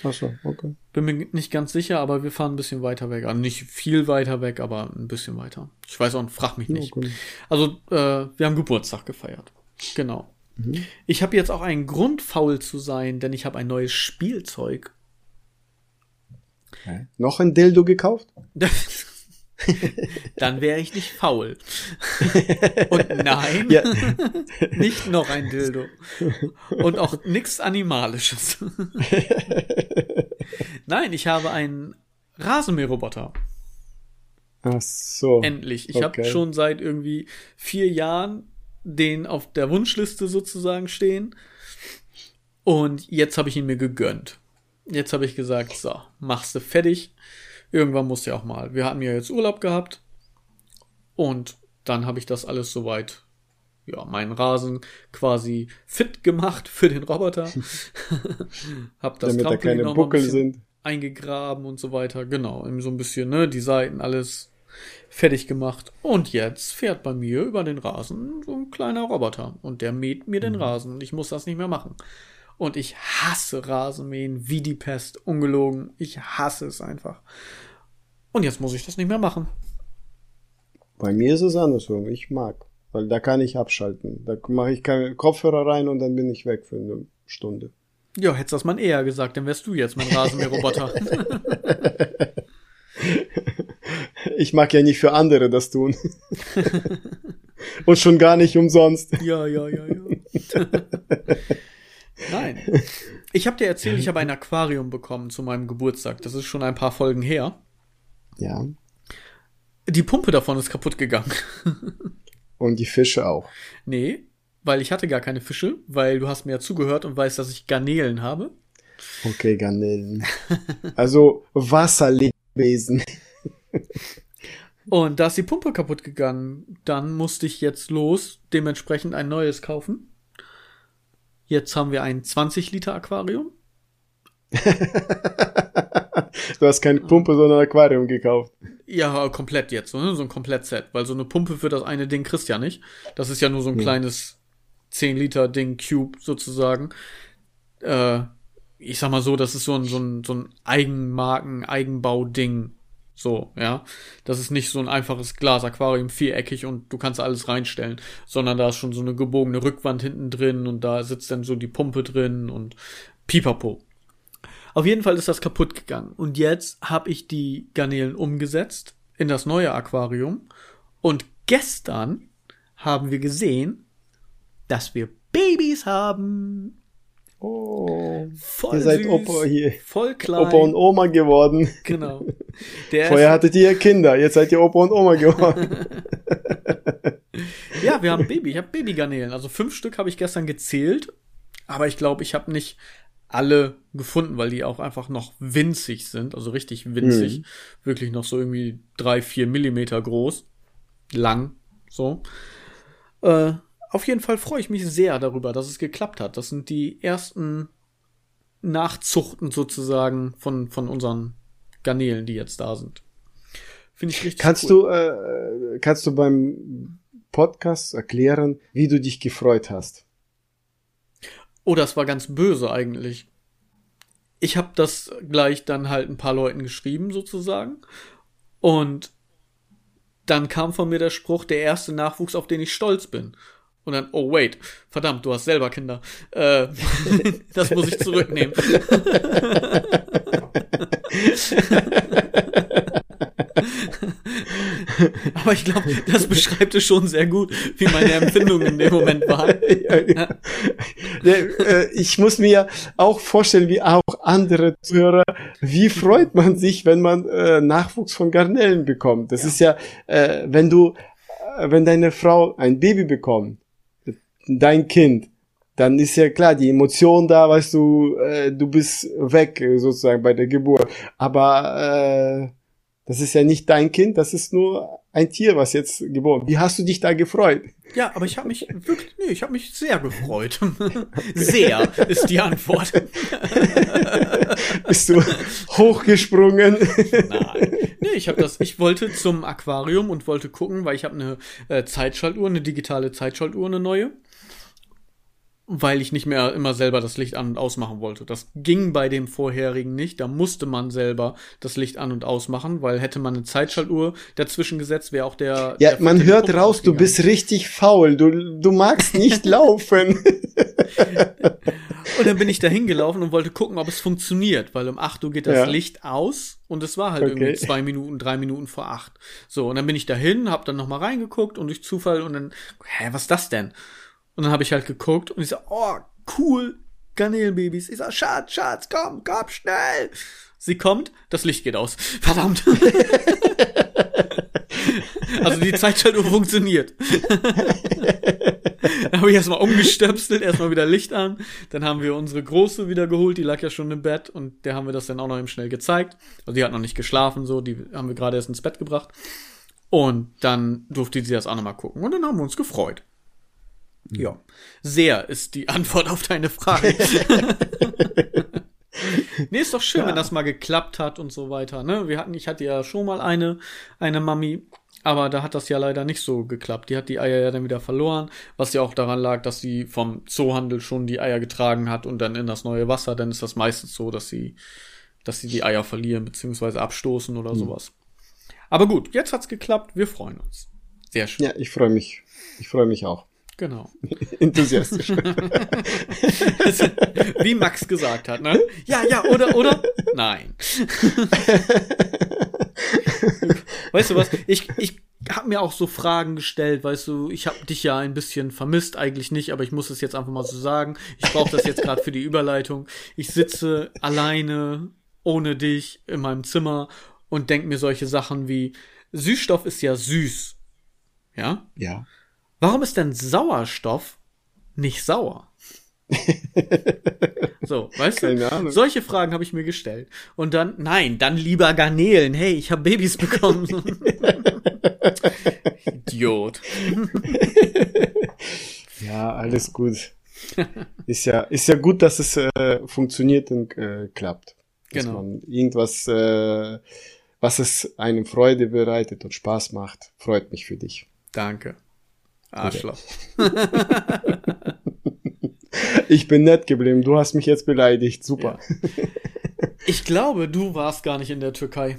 Ach so, okay. Bin mir nicht ganz sicher, aber wir fahren ein bisschen weiter weg. Also nicht viel weiter weg, aber ein bisschen weiter. Ich weiß auch, frag mich nicht. Okay. Also, äh, wir haben Geburtstag gefeiert. Genau. Mhm. Ich habe jetzt auch einen Grund, faul zu sein, denn ich habe ein neues Spielzeug. Okay. Noch ein Dildo gekauft? <laughs> <laughs> dann wäre ich nicht faul. <laughs> Und nein, ja. <laughs> nicht noch ein Dildo. Und auch nichts Animalisches. nein, ich habe einen Rasenmäherroboter. Ach so. Endlich. Ich okay. habe schon seit irgendwie vier Jahren den auf der Wunschliste sozusagen stehen. Und jetzt habe ich ihn mir gegönnt. Jetzt habe ich gesagt, so, machst du fertig irgendwann muss ja auch mal. Wir hatten ja jetzt Urlaub gehabt und dann habe ich das alles soweit, ja, meinen Rasen quasi fit gemacht für den Roboter. <laughs> <laughs> hab das Damit da keine Buckel sind. Eingegraben und so weiter. Genau, so ein bisschen, ne, die Seiten alles fertig gemacht. Und jetzt fährt bei mir über den Rasen so ein kleiner Roboter und der mäht mir den mhm. Rasen und ich muss das nicht mehr machen. Und ich hasse Rasenmähen wie die Pest. Ungelogen. Ich hasse es einfach. Und jetzt muss ich das nicht mehr machen. Bei mir ist es andersrum. Ich mag. Weil da kann ich abschalten. Da mache ich keine Kopfhörer rein und dann bin ich weg für eine Stunde. Ja, hättest du das mal eher gesagt, dann wärst du jetzt mein Rasenmäherroboter. <laughs> ich mag ja nicht für andere das tun. <laughs> und schon gar nicht umsonst. Ja, ja, ja, ja. <laughs> Nein. <laughs> Ich habe dir erzählt, ich habe ein Aquarium bekommen zu meinem Geburtstag. Das ist schon ein paar Folgen her. Ja. Die Pumpe davon ist kaputt gegangen. <laughs> Und die Fische auch. Nee, weil ich hatte gar keine Fische, weil du hast mir ja zugehört und weißt, dass ich Garnelen habe. Okay, Garnelen. <laughs> Also Wasserlebewesen. und da ist die Pumpe kaputt gegangen. Dann musste ich jetzt los, dementsprechend ein neues kaufen. Jetzt haben wir ein 20 Liter Aquarium. <laughs> du hast keine Pumpe, sondern ein Aquarium gekauft. Ja, komplett jetzt, ne? so ein Komplettset, weil so eine Pumpe für das eine Ding kriegst ja nicht. Das ist ja nur so ein ja. kleines 10 Liter Ding Cube sozusagen. Äh, ich sag mal so, das ist so ein, so ein, so ein Eigenmarken, Eigenbau-Ding so, ja. Das ist nicht so ein einfaches Glas-Aquarium, viereckig und du kannst alles reinstellen, sondern da ist schon so eine gebogene Rückwand hinten drin und da sitzt dann so die Pumpe drin und pipapo. Auf jeden Fall ist das kaputt gegangen. Und jetzt habe ich die Garnelen umgesetzt in das neue Aquarium. Und gestern haben wir gesehen, dass wir Babys haben. Oh, voll ihr seid süß, Opa hier. Voll klein. Opa und Oma geworden. Genau. <laughs> Der Vorher hattet ihr Kinder, jetzt seid ihr Opa und Oma geworden. <laughs> <laughs> ja, wir haben Baby. Ich habe Babygarnelen. Also fünf Stück habe ich gestern gezählt. Aber ich glaube, ich habe nicht alle gefunden, weil die auch einfach noch winzig sind, also richtig winzig. Mhm. Wirklich noch so irgendwie drei, vier Millimeter groß. Lang, so. Äh, auf jeden Fall freue ich mich sehr darüber, dass es geklappt hat. Das sind die ersten Nachzuchten sozusagen von, von unseren Garnelen, die jetzt da sind. Finde ich richtig kannst cool. Du, äh, kannst du beim Podcast erklären, wie du dich gefreut hast? Oh, das war ganz böse eigentlich. Ich habe das gleich dann halt ein paar Leuten geschrieben sozusagen und dann kam von mir der Spruch, der erste Nachwuchs, auf den ich stolz bin. Und dann, oh wait, verdammt, du hast selber Kinder. Äh, <laughs> das muss ich zurücknehmen. <laughs> Aber ich glaube, das beschreibt es schon sehr gut, wie meine Empfindungen in dem Moment waren. <laughs> Ja. Äh, ich muss mir auch vorstellen, wie auch andere Zuhörer, wie freut man sich, wenn man äh, Nachwuchs von Garnelen bekommt. Das ja. ist ja, äh, wenn du, wenn deine Frau ein Baby bekommt, dein Kind, dann ist ja klar, die Emotion da, weißt du, äh, du bist weg sozusagen bei der Geburt. Aber äh, das ist ja nicht dein Kind, das ist nur ein Tier, was jetzt geboren. Wie hast du dich da gefreut? Ja, aber ich habe mich wirklich, nee, ich habe mich sehr gefreut. <laughs> sehr ist die Antwort. Bist du hochgesprungen? Nein. Nee, ich habe das, ich wollte zum Aquarium und wollte gucken, weil ich habe eine äh, Zeitschaltuhr, eine digitale Zeitschaltuhr, eine neue weil ich nicht mehr immer selber das Licht an und ausmachen wollte. Das ging bei dem vorherigen nicht. Da musste man selber das Licht an und ausmachen, weil hätte man eine Zeitschaltuhr dazwischen gesetzt, wäre auch der. Ja, der man hört raus, du bist richtig faul. Du, du magst nicht <laughs> laufen. und dann bin ich da hingelaufen und wollte gucken, ob es funktioniert, weil um 8 Uhr geht das ja. Licht aus und es war halt okay. irgendwie zwei Minuten, drei Minuten vor acht. So, und dann bin ich dahin, hab dann nochmal reingeguckt und durch Zufall und dann, hä, was ist das denn? Und dann habe ich halt geguckt und ich so, oh, cool, Garnelenbabys. Ich sag, Schatz, Schatz, komm, komm, schnell. Sie kommt, das Licht geht aus. <laughs> Verdammt. <laughs> also die Zeitschaltuhr funktioniert. <laughs> dann habe ich erstmal umgestöpselt, erstmal wieder Licht an. Dann haben wir unsere Große wieder geholt, die lag ja schon im Bett und der haben wir das dann auch noch eben schnell gezeigt. Also die hat noch nicht geschlafen, so, die haben wir gerade erst ins Bett gebracht. Und dann durfte sie das auch nochmal gucken. Und dann haben wir uns gefreut. Ja, sehr ist die <laughs> Antwort auf deine Frage. <laughs> nee, ist doch schön, ja. wenn das mal geklappt hat und so weiter. Ne? Wir hatten, ich hatte ja schon mal eine, eine Mami, aber da hat das ja leider nicht so geklappt. Die hat die Eier ja dann wieder verloren, was ja auch daran lag, dass sie vom Zoohandel schon die Eier getragen hat und dann in das neue Wasser. Dann ist das meistens so, dass sie, dass sie die Eier verlieren bzw. abstoßen oder mhm. sowas. Aber gut, jetzt hat's geklappt. Wir freuen uns. Sehr schön. Ja, ich freue mich. Ich freue mich auch. Genau. <laughs> Enthusiastisch. <laughs> Wie Max gesagt hat, ne? Ja, ja, oder, oder? Nein. <laughs> weißt du was? Ich, ich habe mir auch so Fragen gestellt, weißt du, ich habe dich ja ein bisschen vermisst, eigentlich nicht, aber ich muss es jetzt einfach mal so sagen. Ich brauche das jetzt gerade für die Überleitung. Ich sitze alleine, ohne dich, in meinem Zimmer und denk mir solche Sachen wie, Süßstoff ist ja süß. Ja? Ja. Warum ist denn Sauerstoff nicht sauer? <laughs> so, weißt Keine du? Ahnung. Solche Fragen habe ich mir gestellt. Und dann, nein, dann lieber Garnelen. Hey, ich habe Babys bekommen. <laughs> Idiot. <laughs> ja, alles gut. Ist ja, ist ja gut, dass es äh, funktioniert und äh, klappt. Dass genau. man irgendwas, äh, was es einem Freude bereitet und Spaß macht, freut mich für dich. Danke. Arschloch. ich bin nett geblieben. Du hast mich jetzt beleidigt. Super. Ja. Ich glaube, du warst gar nicht in der Türkei.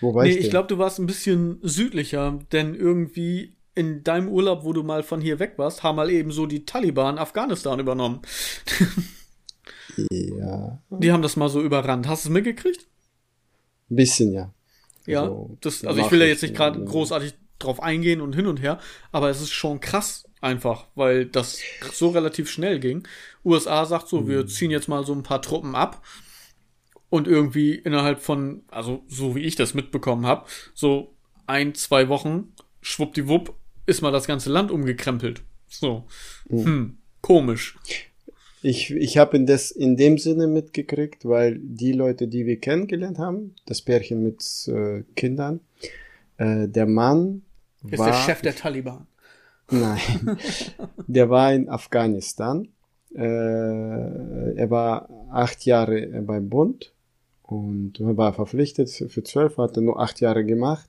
Wo war nee, ich, ich glaube, du warst ein bisschen südlicher, denn irgendwie in deinem Urlaub, wo du mal von hier weg warst, haben mal eben so die Taliban Afghanistan übernommen. ja. Die haben das mal so überrannt. Hast du es mitgekriegt? Ein bisschen, ja. Ja, also, das, also ich will ja jetzt nicht gerade großartig drauf eingehen und hin und her, aber es ist schon krass einfach, weil das so relativ schnell ging. USA sagt so, mhm. wir ziehen jetzt mal so ein paar Truppen ab und irgendwie innerhalb von, also so wie ich das mitbekommen habe, so ein, zwei Wochen, schwuppdiwupp, ist mal das ganze Land umgekrempelt. So, mhm. hm, komisch. Ich, ich habe das in dem Sinne mitgekriegt, weil die Leute, die wir kennengelernt haben, das Pärchen mit äh, Kindern, äh, der Mann ist war, der Chef der Taliban. Nein, <laughs> der war in Afghanistan. Äh, er war acht Jahre beim Bund und war verpflichtet für zwölf, hat er nur acht Jahre gemacht.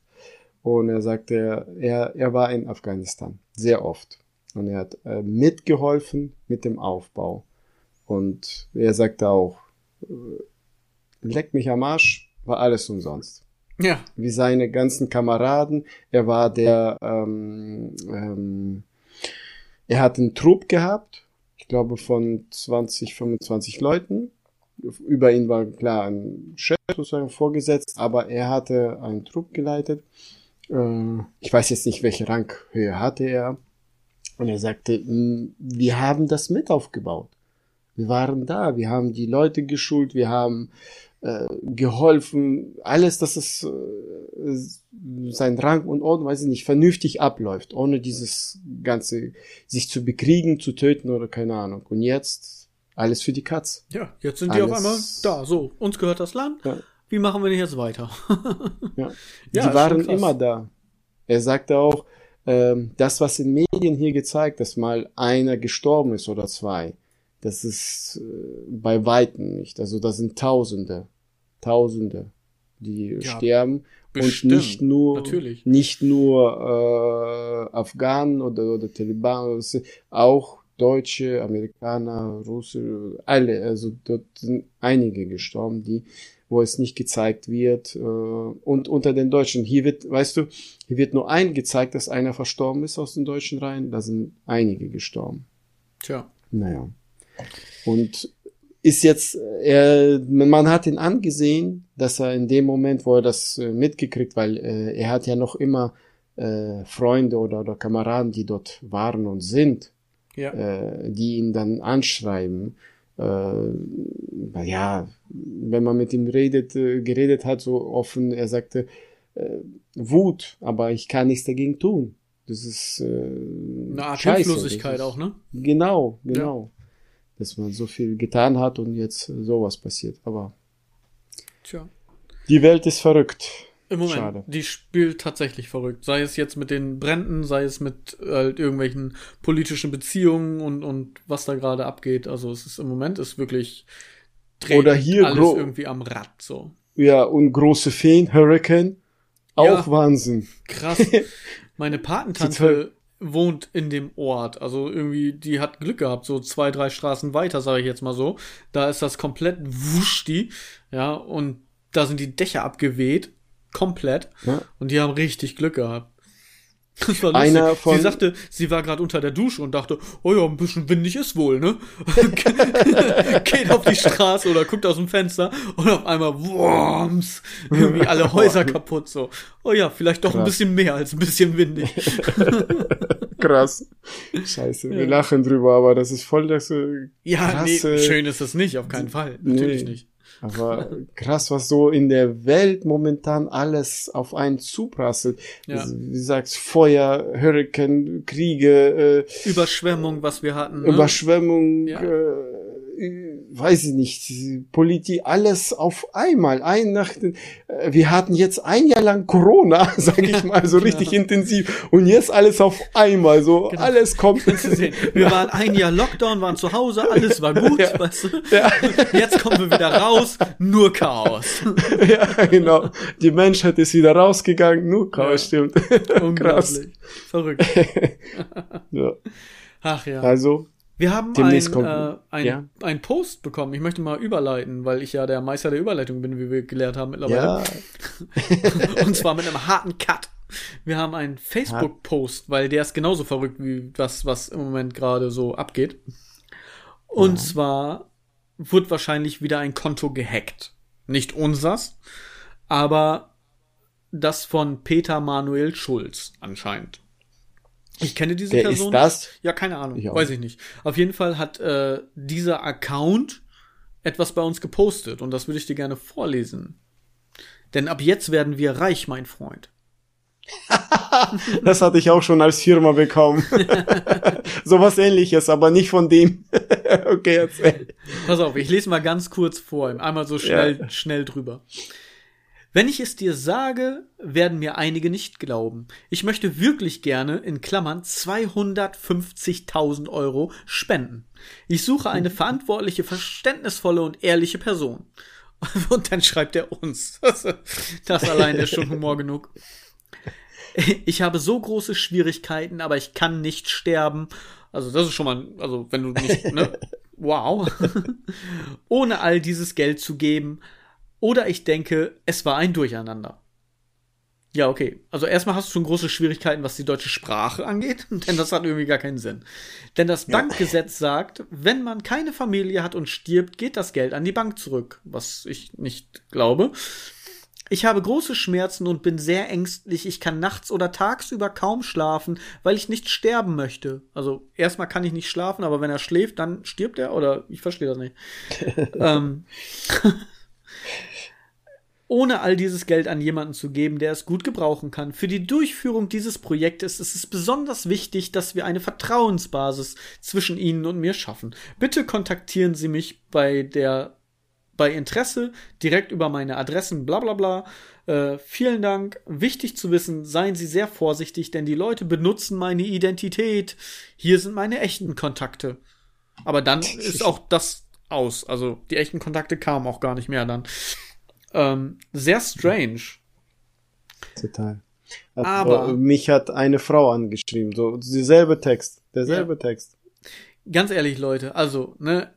Und er sagte, er, er war in Afghanistan sehr oft. Und er hat äh, mitgeholfen mit dem Aufbau. Und er sagte auch, äh, leck mich am Arsch, war alles umsonst. Ja. Wie seine ganzen Kameraden. Er war der, ähm, ähm, er hat einen Trupp gehabt, ich glaube von 20, 25 Leuten. Über ihn war klar ein Chef sozusagen vorgesetzt, aber er hatte einen Trupp geleitet. Äh, ich weiß jetzt nicht, welche Ranghöhe hatte er. Und er sagte, wir haben das mit aufgebaut. Wir waren da, wir haben die Leute geschult, wir haben äh, geholfen, alles, dass es äh, sein Rang und Orden, weiß ich nicht, vernünftig abläuft, ohne dieses ganze, sich zu bekriegen, zu töten oder keine Ahnung. Und jetzt alles für die Katz. Ja, jetzt sind alles, die auf einmal da. So, uns gehört das Land. Ja. Wie machen wir denn jetzt weiter? <laughs> ja. ja, die waren immer da. Er sagte auch, ähm, das, was in Medien hier gezeigt, dass mal einer gestorben ist oder zwei, das ist äh, bei Weitem nicht. Also das sind Tausende, Tausende, die ja, sterben bestimmt, und nicht nur natürlich. nicht nur äh, Afghanen oder, oder Taliban, auch Deutsche, Amerikaner, Russen, alle. Also dort sind einige gestorben, die wo es nicht gezeigt wird. Äh, und unter den Deutschen, hier wird, weißt du, hier wird nur ein gezeigt, dass einer verstorben ist aus den deutschen Reihen. Da sind einige gestorben. Tja. Naja. Und ist jetzt, er, man hat ihn angesehen, dass er in dem Moment, wo er das äh, mitgekriegt, weil äh, er hat ja noch immer äh, Freunde oder, oder Kameraden, die dort waren und sind, ja. äh, die ihn dann anschreiben. Äh, ja, wenn man mit ihm redet, äh, geredet hat, so offen, er sagte, äh, Wut, aber ich kann nichts dagegen tun. Das ist äh, eine Art Hilflosigkeit auch, ne? Genau, genau. Ja dass man so viel getan hat und jetzt sowas passiert. Aber Tja. die Welt ist verrückt. Im Moment, Schade. die spielt tatsächlich verrückt. Sei es jetzt mit den Bränden, sei es mit halt irgendwelchen politischen Beziehungen und, und was da gerade abgeht. Also es ist im Moment ist wirklich dreht Oder hier alles irgendwie am Rad so. Ja, und große Feen, Hurricane, auch ja, Wahnsinn. Krass. <laughs> Meine Patentante wohnt in dem Ort. Also irgendwie, die hat Glück gehabt, so zwei, drei Straßen weiter, sage ich jetzt mal so. Da ist das komplett wuschti, ja, und da sind die Dächer abgeweht, komplett. Ja. Und die haben richtig Glück gehabt. Das war lustig. Einer von sie sagte, sie war gerade unter der Dusche und dachte, oh ja, ein bisschen windig ist wohl, ne? <laughs> Geht auf die Straße oder guckt aus dem Fenster und auf einmal, worms, irgendwie alle <laughs> Häuser kaputt, so. Oh ja, vielleicht doch Krass. ein bisschen mehr als ein bisschen windig. <laughs> Krass. Scheiße, ja. wir lachen drüber, aber das ist voll das äh, Ja, nee, schön ist das nicht, auf keinen Fall. Natürlich nee. nicht. Aber krass, was so in der Welt momentan alles auf einen zuprasselt. Ja. Also, wie sagst, Feuer, Hurricane, Kriege, äh, Überschwemmung, was wir hatten. Ne? Überschwemmung, ja. äh, weiß ich nicht, Politik, alles auf einmal, ein nach, äh, wir hatten jetzt ein Jahr lang Corona, <laughs> sag ich mal, so richtig ja. intensiv und jetzt alles auf einmal, so genau. alles kommt. Wir waren ein Jahr Lockdown, waren zu Hause, alles war gut, ja. weißt du? Ja. Jetzt kommen wir wieder raus, nur Chaos. <laughs> Ja, genau. Die Menschheit ist wieder rausgegangen, nur Chaos, ja. stimmt. <laughs> Krass. Verrückt. ja. Ach ja. Also, wir haben ein, äh, ein, ja? ein Post bekommen. Ich möchte mal überleiten, weil ich ja der Meister der Überleitung bin, wie wir gelehrt haben mittlerweile. Ja. <laughs> Und zwar mit einem harten Cut. Wir haben einen Facebook-Post, weil der ist genauso verrückt wie das, was im Moment gerade so abgeht. Und ja. zwar wird wahrscheinlich wieder ein Konto gehackt. Nicht unsers, aber das von Peter Manuel Schulz anscheinend. Ich kenne diese Wer Person. Ist das? Ja, keine Ahnung. Ich weiß ich nicht. Auf jeden Fall hat äh, dieser Account etwas bei uns gepostet und das würde ich dir gerne vorlesen. Denn ab jetzt werden wir reich, mein Freund. <laughs> das hatte ich auch schon als Firma bekommen. <laughs> Sowas ähnliches, aber nicht von dem. <laughs> okay, erzähl. Pass auf, ich lese mal ganz kurz vor, einmal so schnell, ja. schnell drüber. Wenn ich es dir sage, werden mir einige nicht glauben. Ich möchte wirklich gerne in Klammern 250.000 Euro spenden. Ich suche eine verantwortliche, verständnisvolle und ehrliche Person. <laughs> Und dann schreibt er uns. <laughs> Das allein ist schon Humor <laughs> genug. Ich habe so große Schwierigkeiten, aber ich kann nicht sterben. Also das ist schon mal, also wenn du nicht, ne? Wow. Ohne all dieses Geld zu geben. Oder ich denke, es war ein Durcheinander. Ja, okay. Also erstmal hast du schon große Schwierigkeiten, was die deutsche Sprache angeht, <laughs> denn das hat irgendwie gar keinen Sinn. Denn das ja. Bankgesetz sagt, wenn man keine Familie hat und stirbt, geht das Geld an die Bank zurück, was ich nicht glaube. Ich habe große Schmerzen und bin sehr ängstlich. Ich kann nachts oder tagsüber kaum schlafen, weil ich nicht sterben möchte. Also erstmal kann ich nicht schlafen, aber wenn er schläft, dann stirbt er oder ich verstehe das nicht. <laughs> ähm, <laughs> ohne all dieses Geld an jemanden zu geben, der es gut gebrauchen kann. Für die Durchführung dieses Projektes ist es besonders wichtig, dass wir eine Vertrauensbasis zwischen Ihnen und mir schaffen. Bitte kontaktieren Sie mich bei der bei Interesse direkt über meine Adressen bla bla bla. Äh, vielen Dank. Wichtig zu wissen, seien Sie sehr vorsichtig, denn die Leute benutzen meine Identität. Hier sind meine echten Kontakte. Aber dann ist auch das aus. Also die echten Kontakte kamen auch gar nicht mehr dann. Ähm, sehr strange. Total. Aber mich hat eine Frau angeschrieben, so dieselbe Text, derselbe ja. Text. Ganz ehrlich, Leute, also, ne,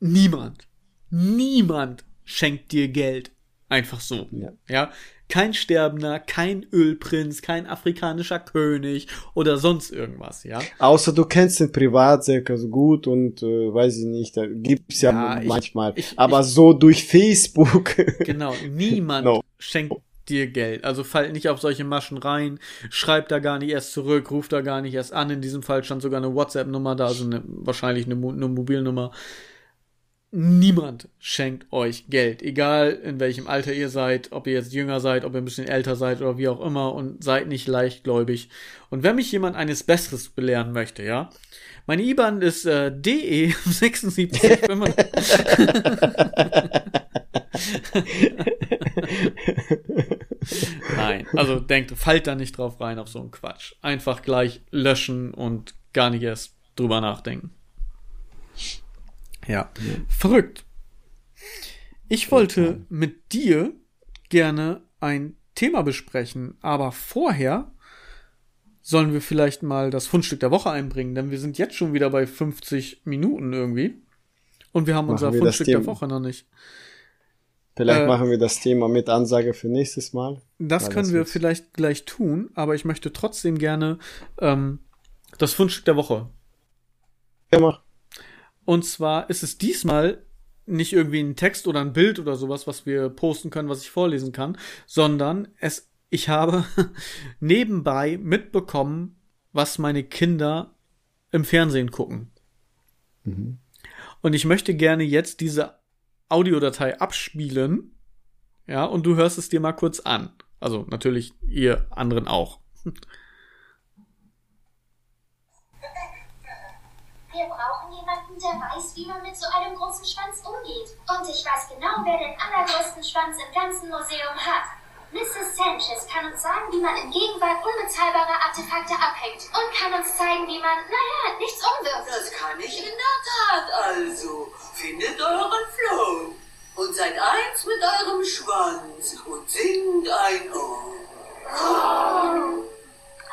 niemand, niemand schenkt dir Geld. Einfach so. Ja. ja? Kein Sterbender, kein Ölprinz, kein afrikanischer König oder sonst irgendwas, ja. Außer du kennst den privat sehr gut und äh, weiß ich nicht, da gibt's ja, ja manchmal. Ich, Aber ich, so durch Facebook. <laughs> Genau, niemand no. schenkt dir Geld. Also fall nicht auf solche Maschen rein, schreib da gar nicht erst zurück, ruf da gar nicht erst an. In diesem Fall stand sogar eine WhatsApp-Nummer da, also eine, wahrscheinlich eine, eine Mobilnummer. Niemand schenkt euch Geld, egal in welchem Alter ihr seid, ob ihr jetzt jünger seid, ob ihr ein bisschen älter seid oder wie auch immer und seid nicht leichtgläubig. Und wenn mich jemand eines Besseres belehren möchte, ja, meine IBAN ist äh, DE 76. <laughs> Nein, also denkt, fallt da nicht drauf rein auf so einen Quatsch. Einfach gleich löschen und gar nicht erst drüber nachdenken. Ja. ja. Verrückt. Ich wollte mit dir gerne ein Thema besprechen, aber vorher sollen wir vielleicht mal das Fundstück der Woche einbringen, denn wir sind jetzt schon wieder bei 50 Minuten irgendwie. Und wir haben machen unser wir Fundstück der Woche noch nicht. Vielleicht äh, machen wir das Thema mit Ansage für nächstes Mal. Das können das wir vielleicht gleich tun, aber ich möchte trotzdem gerne ähm, das Fundstück der Woche. Ja, mach. Und zwar ist es diesmal nicht irgendwie ein Text oder ein Bild oder sowas, was wir posten können, was ich vorlesen kann, sondern es, ich habe <laughs> nebenbei mitbekommen, was meine Kinder im Fernsehen gucken. Mhm. Und ich möchte gerne jetzt diese Audiodatei abspielen. Ja, und du hörst es dir mal kurz an. Also natürlich ihr anderen auch. <laughs> Wir brauchen jemanden, der weiß, wie man mit so einem großen Schwanz umgeht. Und ich weiß genau, wer den allergrößten Schwanz im ganzen Museum hat. Mrs. Sanchez kann uns sagen, wie man in Gegenwart unbezahlbarer Artefakte abhängt und kann uns zeigen, wie man, naja, nichts umwirft. Das kann ich in der Tat also. Findet euren Flow und seid eins mit eurem Schwanz und singt ein. Oh.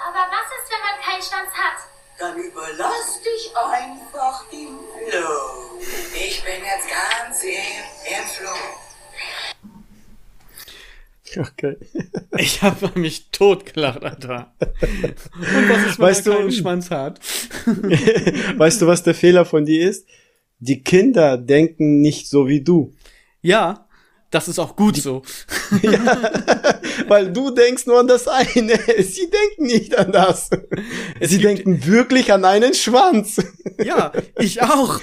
Aber was ist, wenn man keinen Schwanz hat? Dann überlass dich einfach dem Flow. Ich bin jetzt ganz im, im Flow. Okay. <laughs> Ich habe mich totgelacht, Alter. Und was ist, weißt keinen Schwanz hat? <laughs> weißt du, was der Fehler von dir ist? Die Kinder denken nicht so wie du. Ja, das ist auch gut so. <laughs> ja, weil du denkst nur an das eine. <laughs> Sie denken nicht an das. Es Sie denken wirklich an einen Schwanz. <laughs> Ja, ich auch.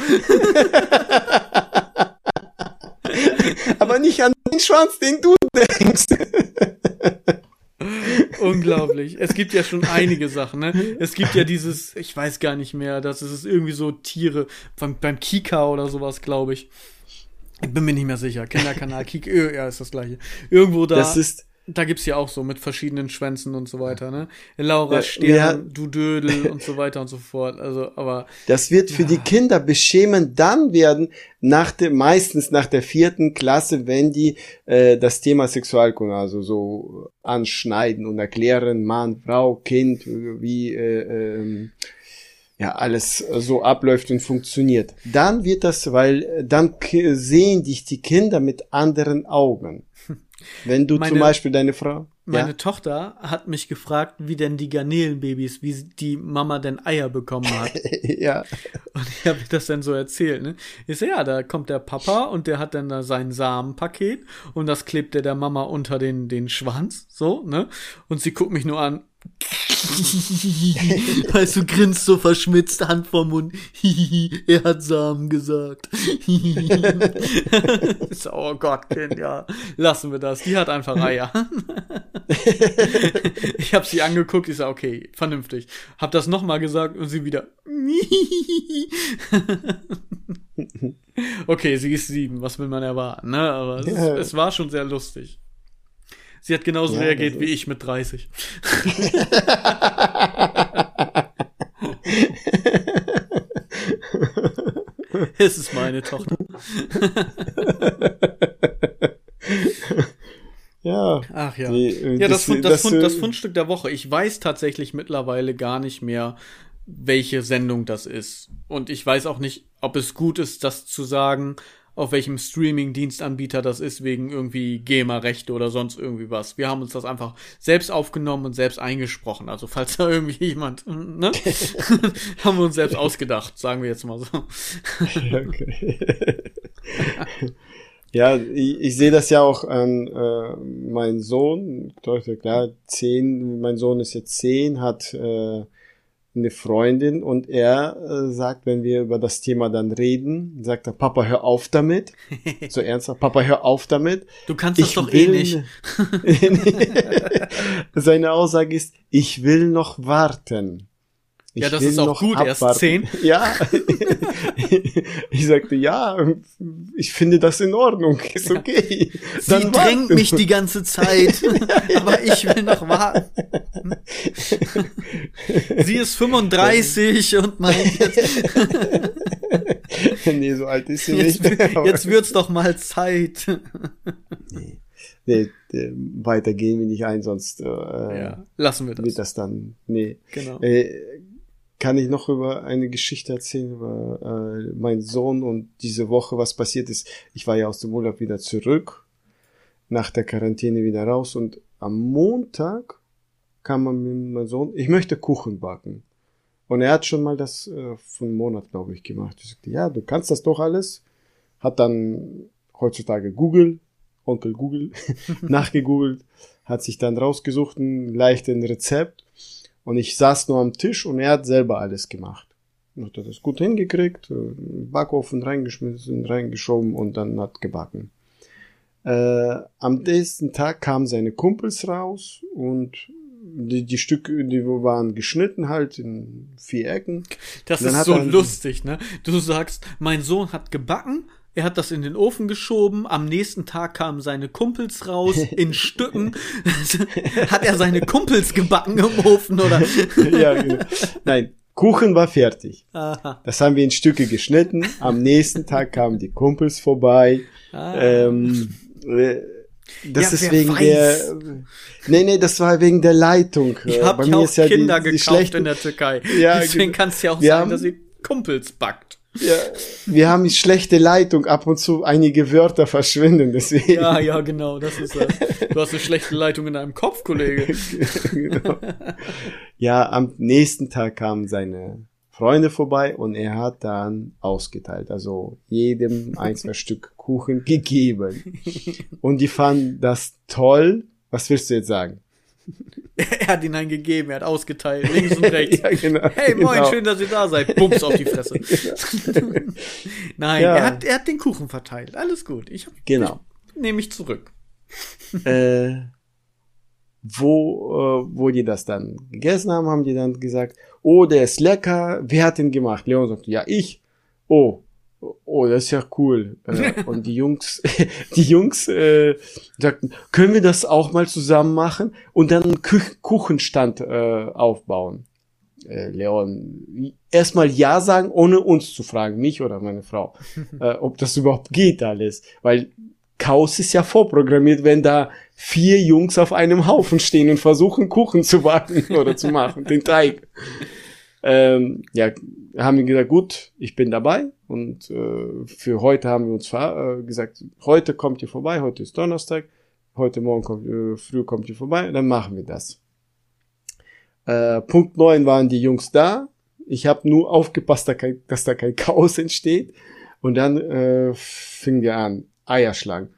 Aber nicht an den Schwanz, den du denkst. unglaublich. Es gibt ja schon einige Sachen, ne? Es gibt ja dieses, ich weiß gar nicht mehr, das ist irgendwie so Tiere beim, beim Kika oder sowas, glaube ich. Ich bin mir nicht mehr sicher. Kinderkanal, Kika, ja, ist das gleiche. Irgendwo da. Das ist, da gibt's ja auch so mit verschiedenen Schwänzen und so weiter, ne? Laura Ja, Stern, ja. du Dödel und so weiter und so fort. Also, aber Das wird für die Kinder beschämend dann werden, nach der, meistens nach der vierten Klasse, wenn die äh, das Thema Sexualkunde also so anschneiden und erklären, Mann, Frau, Kind, wie äh, ähm, ja alles so abläuft und funktioniert. Dann wird das, weil äh, dann sehen dich die Kinder mit anderen Augen. <laughs> Wenn du Meine- zum Beispiel deine Frau, meine ja, Tochter hat mich gefragt, wie denn die Garnelenbabys, wie die Mama denn Eier bekommen hat. <laughs> ja, Und ich habe das dann so erzählt, ne? Ich so, ja, da kommt der Papa und der hat dann da sein Samenpaket und das klebt er der Mama unter den, den Schwanz, so, ne? Und sie guckt mich nur an. <laughs> weißt du, grinst so verschmitzt, Hand vorm Mund. <laughs> er hat Samen gesagt. <laughs> oh Gott, Kind, ja. Lassen wir das. Die hat einfach Eier. ich habe sie angeguckt, ich sag, okay, vernünftig. Hab das nochmal gesagt und sie wieder. okay, sie ist sieben, was will man erwarten, ne? Aber es, Ja. es war schon sehr lustig. Sie hat genauso Ja, reagiert wie ich mit 30. <laughs> es ist meine Tochter. ja. Ach ja. Die, äh, ja, das, das- das, Fund, äh, das Fundstück der Woche. Ich weiß tatsächlich mittlerweile gar nicht mehr, welche Sendung das ist. Und ich weiß auch nicht, ob es gut ist, das zu sagen, auf welchem Streaming-Dienstanbieter das ist, wegen irgendwie GEMA-Rechte oder sonst irgendwie was. Wir haben uns das einfach selbst aufgenommen und selbst eingesprochen. Also falls da <laughs> irgendwie jemand, ne? <laughs> haben wir uns selbst ausgedacht, sagen wir jetzt mal so. <laughs> Okay. ja, ich, ich sehe das ja auch an äh, meinen Sohn. Klar, zehn, mein Sohn ist jetzt zehn, hat äh, eine Freundin und er äh, sagt, wenn wir über das Thema dann reden, sagt er, Papa, hör auf damit. so <laughs> ernsthaft, Papa, hör auf damit. Du kannst das Ich doch eh nicht. <laughs> Seine Aussage ist, ich will noch warten. Ich Ja, das ist auch gut, abwarten. zehn. <laughs> Ja. <laughs> ich sagte, ja, ich finde das in Ordnung, <laughs> ist okay. Sie Dann drängt warten. mich die ganze Zeit, aber ich will noch warten. Sie ist 35 und meint jetzt, nee, so alt ist sie jetzt, nicht. jetzt wird's doch mal Zeit. nee, nee, weiter gehen wir nicht ein, sonst äh, Ja, lassen wir wird das. das dann, nee. Genau. Äh, kann ich noch über eine Geschichte erzählen über äh, meinen Sohn und diese Woche, was passiert ist. Ich war ja aus dem Urlaub wieder zurück, nach der Quarantäne wieder raus und am Montag kam man mit meinem Sohn, ich möchte Kuchen backen. Und er hat schon mal das äh, von einem Monat, glaube ich, gemacht. Ich sagte, ja, du kannst das doch alles. Hat dann heutzutage Google, Onkel Google, <laughs> nachgegoogelt, hat sich dann rausgesucht, ein leichtes Rezept. Und ich saß nur am Tisch und er hat selber alles gemacht. Und hat das gut hingekriegt, äh, Backofen reingeschmissen, reingeschoben und dann hat gebacken. Äh, am nächsten Tag kamen seine Kumpels raus und die, die Stücke, die waren geschnitten halt in vier Ecken. Das ist so lustig, ne? Du sagst, mein Sohn hat gebacken, er hat das in den Ofen geschoben, am nächsten Tag kamen seine Kumpels raus in <laughs> Stücken. <laughs> hat er seine Kumpels gebacken im Ofen oder? <laughs> ja, genau. Nein, Kuchen war fertig. Aha. Das haben wir in Stücke geschnitten. Am nächsten Tag kamen die Kumpels vorbei. Ah. Ähm, äh, das Ja, ist wegen weiß. der. Nee, nee, das war wegen der Leitung. Ich habe ja mir auch ist ja Kinder die, die gekauft schlechte, in der Türkei. Ja, Deswegen genau. kann es ja auch sein, haben- dass sie Kumpels backt. Ja, wir haben schlechte Leitung. Ab und zu einige Wörter verschwinden. Deswegen. Ja, ja, genau, das ist das. Du hast eine schlechte Leitung in deinem Kopf, Kollege. <laughs> genau. Ja, am nächsten Tag kamen seine Freunde vorbei und er hat dann ausgeteilt. Also jedem ein, zwei Stück Kuchen gegeben. <laughs> Und die fanden das toll. Was willst du jetzt sagen? <laughs> Er hat ihnen einen gegeben, er hat ausgeteilt, links und <laughs> rechts. Ja, genau, Hey, moin, genau. schön, dass ihr da seid. Bums auf die Fresse. <laughs> Nein, Ja. er, hat, er hat den Kuchen verteilt. Alles gut. Ich hab, Genau. nehme ich zurück. äh, wo, äh, wo die das dann gegessen haben, haben die dann gesagt, oh, der ist lecker, wer hat den gemacht? Leon sagt, ja, ich. Oh, oh, das ist ja cool. Äh, <laughs> und die Jungs, <laughs> die Jungs äh, sagten, können wir das auch mal zusammen machen und dann einen Kü Kuchenstand äh, aufbauen. Äh, Leon, erstmal ja sagen, ohne uns zu fragen, mich oder meine Frau, <laughs> äh, ob das überhaupt geht alles, weil Chaos ist ja vorprogrammiert, wenn da vier Jungs auf einem Haufen stehen und versuchen, Kuchen zu backen oder zu machen, den Teig. Ähm, ja, haben wir gesagt, gut, ich bin dabei und äh, für heute haben wir uns äh, gesagt, heute kommt ihr vorbei, heute ist Donnerstag, heute Morgen kommt, äh, früh kommt ihr vorbei, dann machen wir das. Äh, Punkt neun waren die Jungs da. Ich habe nur aufgepasst, dass, kein, dass da kein Chaos entsteht. Und dann äh, fingen wir an, Eier schlagen.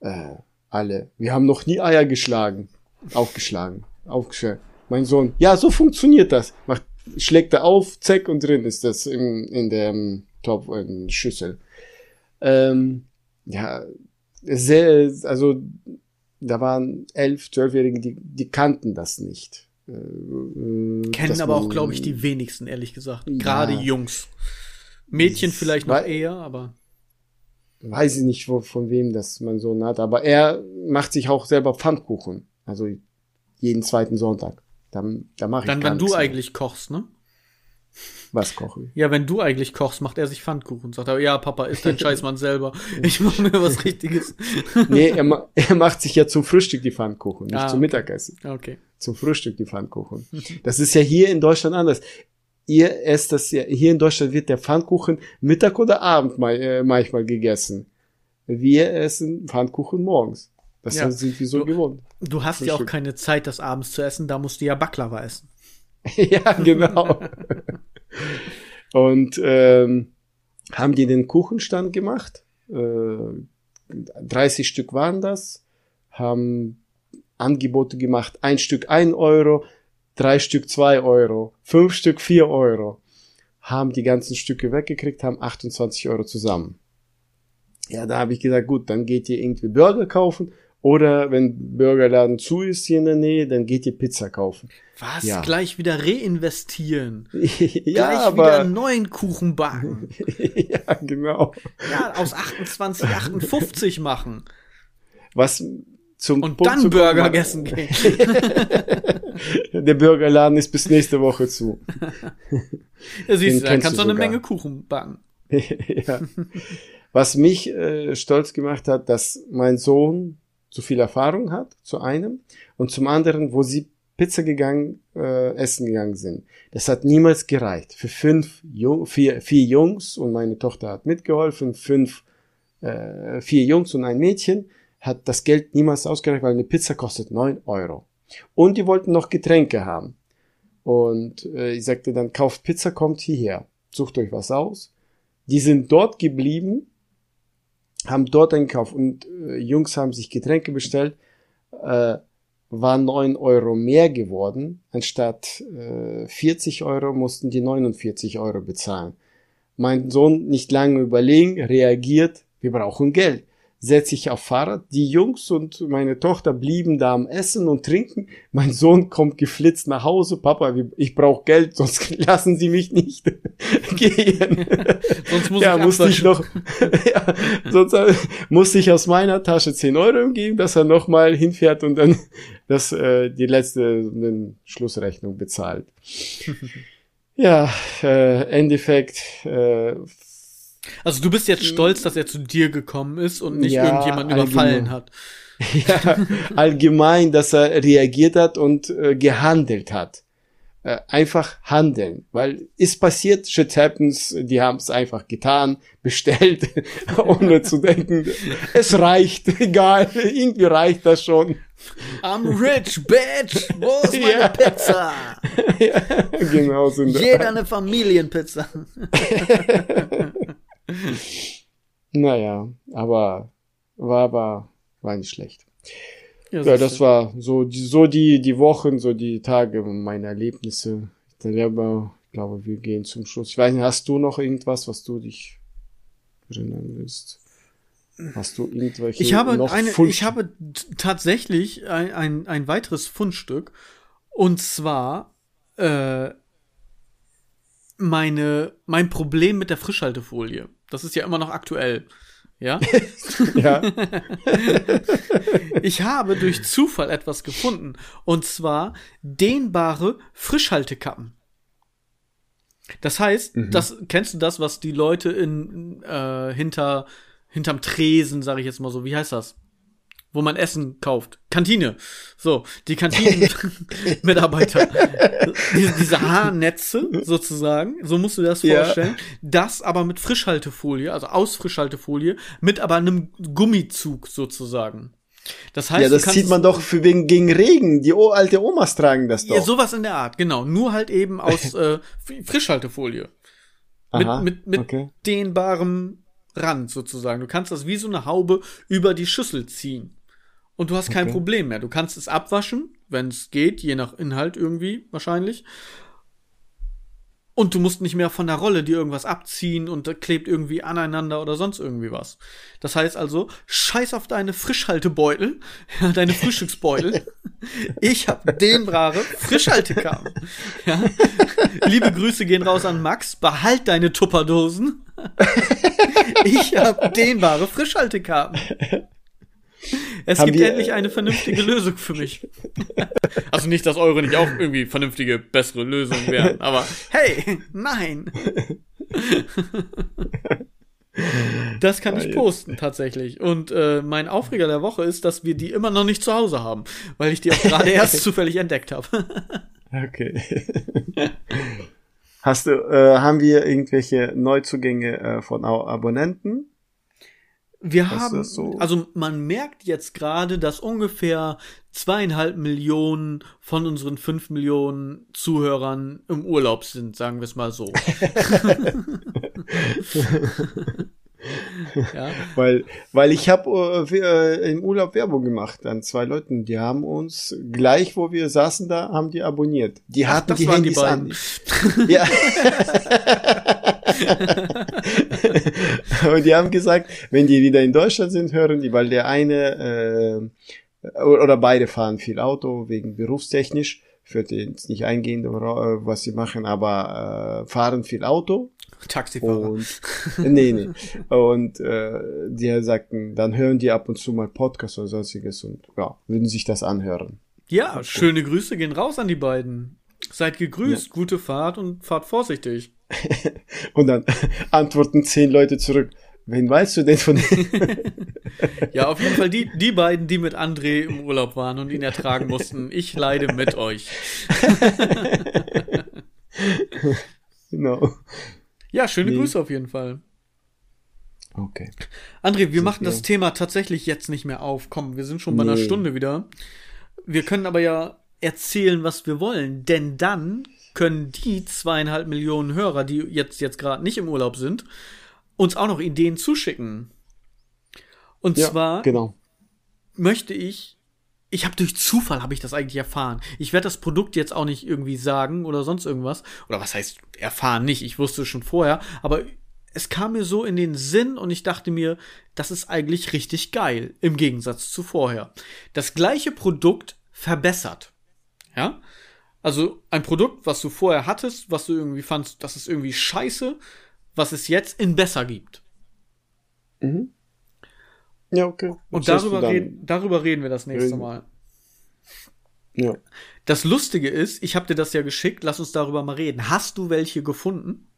Äh, alle. Wir haben noch nie Eier geschlagen. Aufgeschlagen. Aufgeschlagen. Mein Sohn, ja, so funktioniert das. Macht, schlägt er auf, zack, und drin ist das in, in der Topf, in Schüssel. Ähm, ja, sehr, also, da waren elf, zwölfjährige, die, die kannten das nicht. Äh, äh Kennen aber man, auch, glaube ich, die wenigsten, ehrlich gesagt. Gerade ja, Jungs. Mädchen vielleicht noch eher, aber weiß ich nicht, wo, von wem das mein Sohn hat, aber er macht sich auch selber Pfannkuchen. Also jeden zweiten Sonntag. Da, da mache ich Dann, wenn du mehr. eigentlich kochst, ne? Was koche ich? Ja, wenn du eigentlich kochst, macht er sich Pfannkuchen. Sagt er, ja, Papa, ist dein <laughs> Scheißmann selber. Ich mache mir was Richtiges. <laughs> nee, er, er macht sich ja zum Frühstück die Pfannkuchen, nicht ah, zum. Mittagessen. Okay. Zum Frühstück die Pfannkuchen. Das ist ja hier in Deutschland anders ihr esst das ja, hier in Deutschland wird der Pfannkuchen Mittag oder Abend mal, äh, manchmal gegessen. Wir essen Pfannkuchen morgens. Das ja. sind wir so du, gewohnt. Du hast ja auch keine Zeit, das abends zu essen, da musst du ja Baklava essen. <laughs> ja, genau. Und ähm, haben die den Kuchenstand gemacht. Äh, 30 Stück waren das. Haben Angebote gemacht. Ein Stück ein Euro, drei Stück zwei Euro, fünf Stück vier Euro, haben die ganzen Stücke weggekriegt, haben 28 Euro zusammen. Ja, da habe ich gesagt, gut, dann geht ihr irgendwie Burger kaufen oder wenn Burgerladen zu ist hier in der Nähe, dann geht ihr Pizza kaufen. Was? Ja. Gleich wieder reinvestieren. <laughs> ja, Gleich aber... wieder einen neuen Kuchen backen. <laughs> ja, genau. Ja, aus 28, 58 machen. Was zum Und Punkt dann Burger essen gehen. <laughs> Der Burgerladen ist bis nächste Woche zu. ja, siehst du, da kannst du eine Menge Kuchen backen. ja. Was mich äh, stolz gemacht hat, dass mein Sohn zu viel Erfahrung hat, zu einem, und zum anderen, wo sie Pizza gegangen, äh, essen gegangen sind. Das hat niemals gereicht. Für fünf, Jung, vier, vier Jungs und meine Tochter hat mitgeholfen, fünf, äh, vier Jungs und ein Mädchen hat das Geld niemals ausgereicht, weil eine Pizza kostet neun Euro. Und die wollten noch Getränke haben. Und äh, ich sagte dann, kauft Pizza, kommt hierher, sucht euch was aus. Die sind dort geblieben, haben dort einkauft und äh, Jungs haben sich Getränke bestellt, äh, war neun Euro mehr geworden. Anstatt äh, 40 Euro mussten die 49 Euro bezahlen. Mein Sohn nicht lange überlegen, reagiert, wir brauchen Geld setze ich auf Fahrrad. Die Jungs und meine Tochter blieben da am Essen und Trinken. Mein Sohn kommt geflitzt nach Hause. Papa, ich brauche Geld, <laughs> sonst lassen Sie mich nicht <laughs> gehen. sonst muss ja, ich musste ich noch, <laughs> ja, sonst musste ich aus meiner Tasche 10 Euro geben, dass er nochmal hinfährt und dann das, äh, die letzte Schlussrechnung bezahlt. ja, äh, Endeffekt, äh, also du bist jetzt stolz, dass er zu dir gekommen ist und nicht ja, irgendjemand überfallen hat. <laughs> Ja, allgemein, dass er reagiert hat und äh, gehandelt hat. Äh, einfach handeln, weil ist passiert, shit happens, die haben es einfach getan, <laughs> bestellt, <laughs> ohne zu denken, es reicht, egal, irgendwie reicht das schon. I'm rich, bitch, wo ist meine ja. Pizza? Ja, genau so. Jeder eine Familienpizza. <laughs> naja, aber war, war, war nicht schlecht. Ja, ja das war so, die, so die, die Wochen, so die Tage, meine Erlebnisse. Ich glaube, wir gehen zum Schluss. Ich weiß nicht, hast du noch irgendwas, was du dich erinnern willst? Hast du irgendwelche Ich habe, noch eine, ich habe tatsächlich ein, ein, ein weiteres Fundstück. Und zwar äh, meine, mein Problem mit der Frischhaltefolie. Das ist ja immer noch aktuell. Ja? <laughs> ja. Ich habe durch Zufall etwas gefunden. Und zwar dehnbare Frischhaltekappen. Das heißt, das, kennst du das, was die Leute in, äh, hinter, hinterm Tresen, sage ich jetzt mal so, wie heißt das? Wo man Essen kauft. Kantine. So, die Kantinen-Mitarbeiter. <laughs> diese, diese Haarnetze sozusagen, so musst du das Ja. vorstellen. Das aber mit Frischhaltefolie, also aus Frischhaltefolie, mit aber einem Gummizug sozusagen. Das heißt, ja, das sieht man doch für wegen gegen Regen. Die o alte Omas tragen das doch. ja, sowas in der Art, genau. Nur halt eben aus <laughs> äh, Frischhaltefolie. Aha, mit mit, mit okay. dehnbarem Rand sozusagen. Du kannst das wie so eine Haube über die Schüssel ziehen. Und du hast kein Okay. Problem mehr. Du kannst es abwaschen, wenn es geht, je nach Inhalt irgendwie wahrscheinlich. Und du musst nicht mehr von der Rolle dir irgendwas abziehen und klebt irgendwie aneinander oder sonst irgendwie was. Das heißt also, scheiß auf deine Frischhaltebeutel, <laughs> ja, deine Frühstücksbeutel. <laughs> Ich hab dehnbare Frischhaltekappen. <laughs> Ja. Liebe Grüße gehen raus an Max. Behalt deine Tupperdosen. Ich hab dehnbare Frischhaltekappen. Es Haben gibt wir- endlich eine vernünftige <laughs> Lösung für mich. <laughs> Also nicht, dass eure nicht auch irgendwie vernünftige, bessere Lösungen wären, aber hey, nein. <laughs> Das kann ich posten tatsächlich. Und äh, mein Aufreger der Woche ist, dass wir die immer noch nicht zu Hause haben, weil ich die auch gerade erst zufällig entdeckt habe. Okay. Hast du, äh, haben wir irgendwelche Neuzugänge äh, von Abonnenten? Wir Was haben, so? also man merkt jetzt gerade, dass ungefähr zweieinhalb Millionen von unseren fünf Millionen Zuhörern im Urlaub sind, sagen wir es mal so. <laughs> ja. Weil, weil ich habe äh, äh, im Urlaub Werbung gemacht an zwei Leuten. Die haben uns gleich, wo wir saßen da, haben die abonniert. Die hatten das die waren die Handys an. Ja. <laughs> <laughs> <laughs> Und die haben gesagt, wenn die wieder in Deutschland sind, hören die, weil der eine äh, oder beide fahren viel Auto wegen berufstechnisch. Ich würde jetzt nicht eingehen, wora- was sie machen, aber äh, fahren viel Auto Taxifahrer. und nee, nee. Und äh, die sagten, dann hören die ab und zu mal Podcast oder sonstiges und ja, würden sich das anhören. Ja, schöne Grüße gehen raus an die beiden. Seid gegrüßt, gute Fahrt und fahrt vorsichtig. <laughs> Und dann antworten zehn Leute zurück. Wen weißt du denn von <laughs> denen? Ja, auf jeden Fall die, die beiden, die mit André im Urlaub waren und ihn ertragen mussten. <laughs> Ich leide mit euch. genau. Ja, schöne Nee. Grüße auf jeden Fall. Okay. André, wir machen wir- das Thema tatsächlich jetzt nicht mehr auf. Komm, wir sind schon bei einer Nee. Stunde wieder. Wir können aber ja erzählen, was wir wollen, denn dann können die zweieinhalb Millionen Hörer, die jetzt, jetzt gerade nicht im Urlaub sind, uns auch noch Ideen zuschicken. Und Ja, zwar genau. möchte ich, ich habe durch Zufall habe ich das eigentlich erfahren. Ich werde das Produkt jetzt auch nicht irgendwie sagen oder sonst irgendwas. Oder was heißt erfahren nicht? Ich wusste es schon vorher, aber es kam mir so in den Sinn und ich dachte mir, das ist eigentlich richtig geil im Gegensatz zu vorher. Das gleiche Produkt verbessert. Ja? Also ein Produkt, was du vorher hattest, was du irgendwie fandst, das ist irgendwie scheiße, was es jetzt in besser gibt. Ja, okay. Und darüber, reden, darüber reden wir das nächste Reden. Mal. Ja. Das Lustige ist, ich habe dir das ja geschickt, lass uns darüber mal reden. Hast du welche gefunden?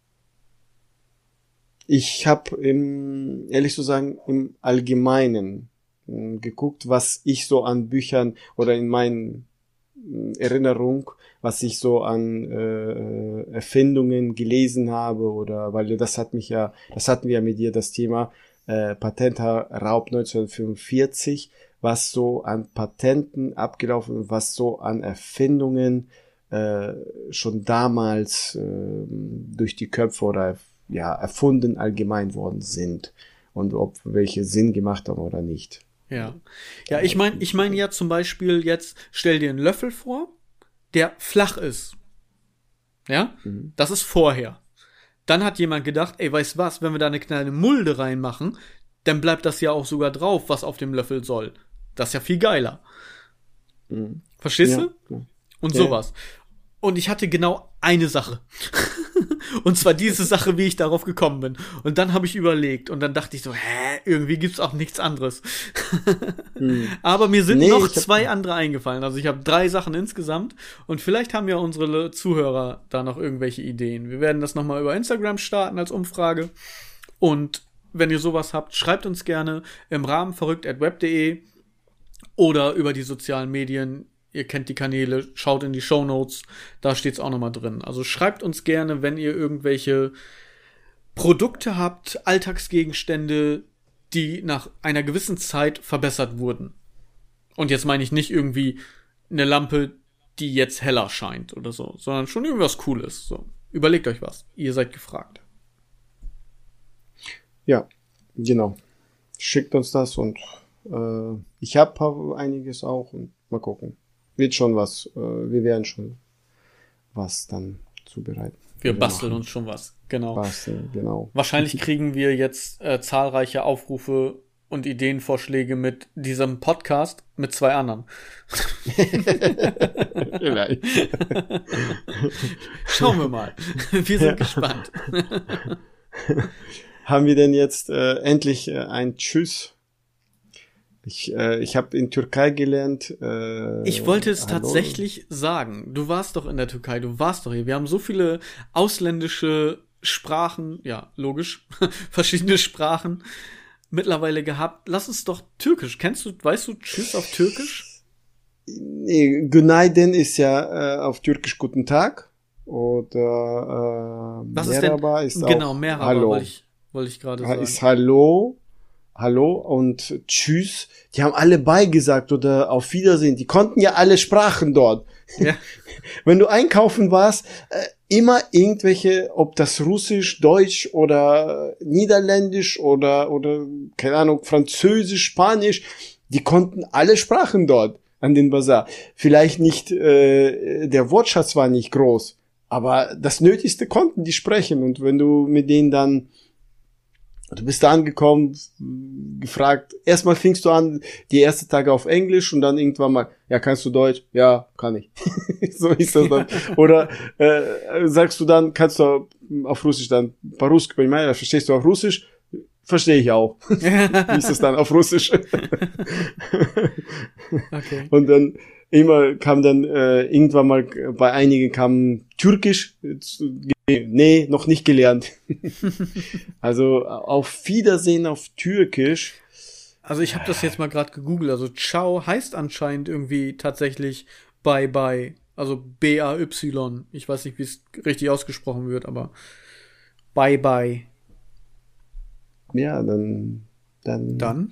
Ich habe im, ehrlich zu sagen, im Allgemeinen mh, geguckt, was ich so an Büchern oder in meinen mh, Erinnerung, was ich so an äh, Erfindungen gelesen habe oder weil das hat mich ja, das hatten wir ja mit dir das Thema äh, Patentraub 1945, was so an Patenten abgelaufen, was so an Erfindungen äh, schon damals äh, durch die Köpfe oder ja erfunden allgemein worden sind und ob welche Sinn gemacht haben oder nicht. Ja. Ja, ich meine, ich meine ja zum Beispiel jetzt, stell dir einen Löffel vor, der flach ist. Ja? Das ist vorher. Dann hat jemand gedacht, ey, weißt was, wenn wir da eine kleine Mulde reinmachen, dann bleibt das ja auch sogar drauf, was auf dem Löffel soll. Das ist ja viel geiler. Mhm. Verstehst ja, du? Und sowas. Und ich hatte genau eine Sache. Und zwar diese Sache, wie ich darauf gekommen bin. Und dann habe ich überlegt und dann dachte ich so, hä, irgendwie gibt's auch nichts anderes. hm. <laughs> Aber mir sind nee, noch zwei andere eingefallen. Also ich habe drei Sachen insgesamt und vielleicht haben ja unsere Zuhörer da noch irgendwelche Ideen. Wir werden das nochmal über Instagram starten als Umfrage. Und wenn ihr sowas habt, schreibt uns gerne im Rahmen verrückt.web.de oder über die sozialen Medien Ihr kennt die Kanäle, schaut in die Show Notes, da steht's auch nochmal drin. Also schreibt uns gerne, wenn ihr irgendwelche Produkte habt, Alltagsgegenstände, die nach einer gewissen Zeit verbessert wurden. Und jetzt meine ich nicht irgendwie eine Lampe, die jetzt heller scheint oder so, sondern schon irgendwas Cooles. So. Überlegt euch was. Ihr seid gefragt. Ja, genau. Schickt uns das und äh, ich habe einiges auch und mal gucken wird schon was, äh, wir werden schon was dann zubereiten. Wir, wir basteln machen. uns schon was, genau. Basteln, genau. Wahrscheinlich <laughs> kriegen wir jetzt äh, zahlreiche Aufrufe und Ideenvorschläge mit diesem Podcast mit zwei anderen. Vielleicht. Schauen wir mal. Wir sind ja. gespannt. <laughs> Haben wir denn jetzt äh, endlich äh, ein Tschüss ich, äh, ich habe in Türkei gelernt. Äh, ich wollte es hallo. tatsächlich sagen. Du warst doch in der Türkei, du warst doch hier. Wir haben so viele ausländische Sprachen, ja, logisch, <laughs> verschiedene Sprachen mittlerweile gehabt. Lass uns doch Türkisch. Kennst du, weißt du Tschüss auf Türkisch? Nee, Günaydin ist ja äh, auf Türkisch Guten Tag. Oder äh, Was Merhaba ist, denn? ist genau, Merhaba Hallo. wollte ich, wollte ich gerade sagen. Ist Hallo Hallo und Tschüss. Die haben alle beigesagt oder auf Wiedersehen. Die konnten ja alle Sprachen dort. Ja. <laughs> Wenn du einkaufen warst, äh, immer irgendwelche, ob das Russisch, Deutsch oder Niederländisch oder, oder, keine Ahnung, Französisch, Spanisch, die konnten alle Sprachen dort an den Bazar. Vielleicht nicht, äh, der Wortschatz war nicht groß, aber das Nötigste konnten die sprechen und wenn du mit denen dann Du bist da angekommen, gefragt, erstmal fingst du an, die ersten Tage auf Englisch und dann irgendwann mal, ja, kannst du Deutsch? Ja, kann ich. <laughs> so ist das dann. Oder äh, sagst du dann, kannst du auf Russisch dann, по-русски, понимаешь, verstehst du auf Russisch? Verstehe ich auch. <laughs> Wie ist das dann auf Russisch? <laughs> okay. Und dann immer kam dann äh, irgendwann mal bei einigen kam Türkisch. Nee, noch nicht gelernt. <laughs> also auf Wiedersehen auf Türkisch. Also ich habe das jetzt mal gerade gegoogelt. Also Ciao heißt anscheinend irgendwie tatsächlich Bye Bye. Also B-A-Y. Ich weiß nicht, wie es richtig ausgesprochen wird, aber Bye Bye. Ja, dann. Dann. Dann?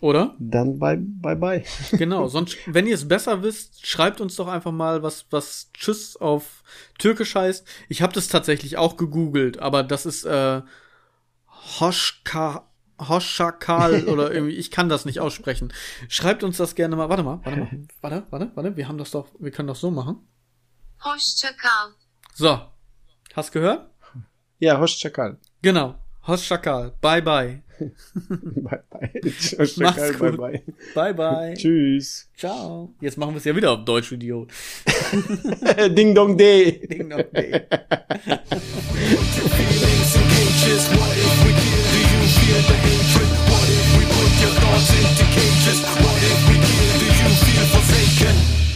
Oder? Dann bye bye bye. <laughs> genau, sonst, wenn ihr es besser wisst, schreibt uns doch einfach mal, was, was Tschüss auf Türkisch heißt. Ich habe das tatsächlich auch gegoogelt, aber das ist äh, Hoschka, Hoschakal <laughs> oder irgendwie, ich kann das nicht aussprechen. Schreibt uns das gerne mal. Warte mal, warte mal, <laughs> warte, warte, warte, wir haben das doch, wir können das so machen. Hoschakal. So, hast gehört? Ja, Hoschakal. Genau. Hoschakal. Bye bye. <laughs> bye, bye. Mach's gut. Bye, bye. bye, Tschüss. Ciao. Jetzt machen wir es ja wieder auf Deutsch, Idiot. <laughs> Ding Dong Day. Ding Dong Day. <laughs>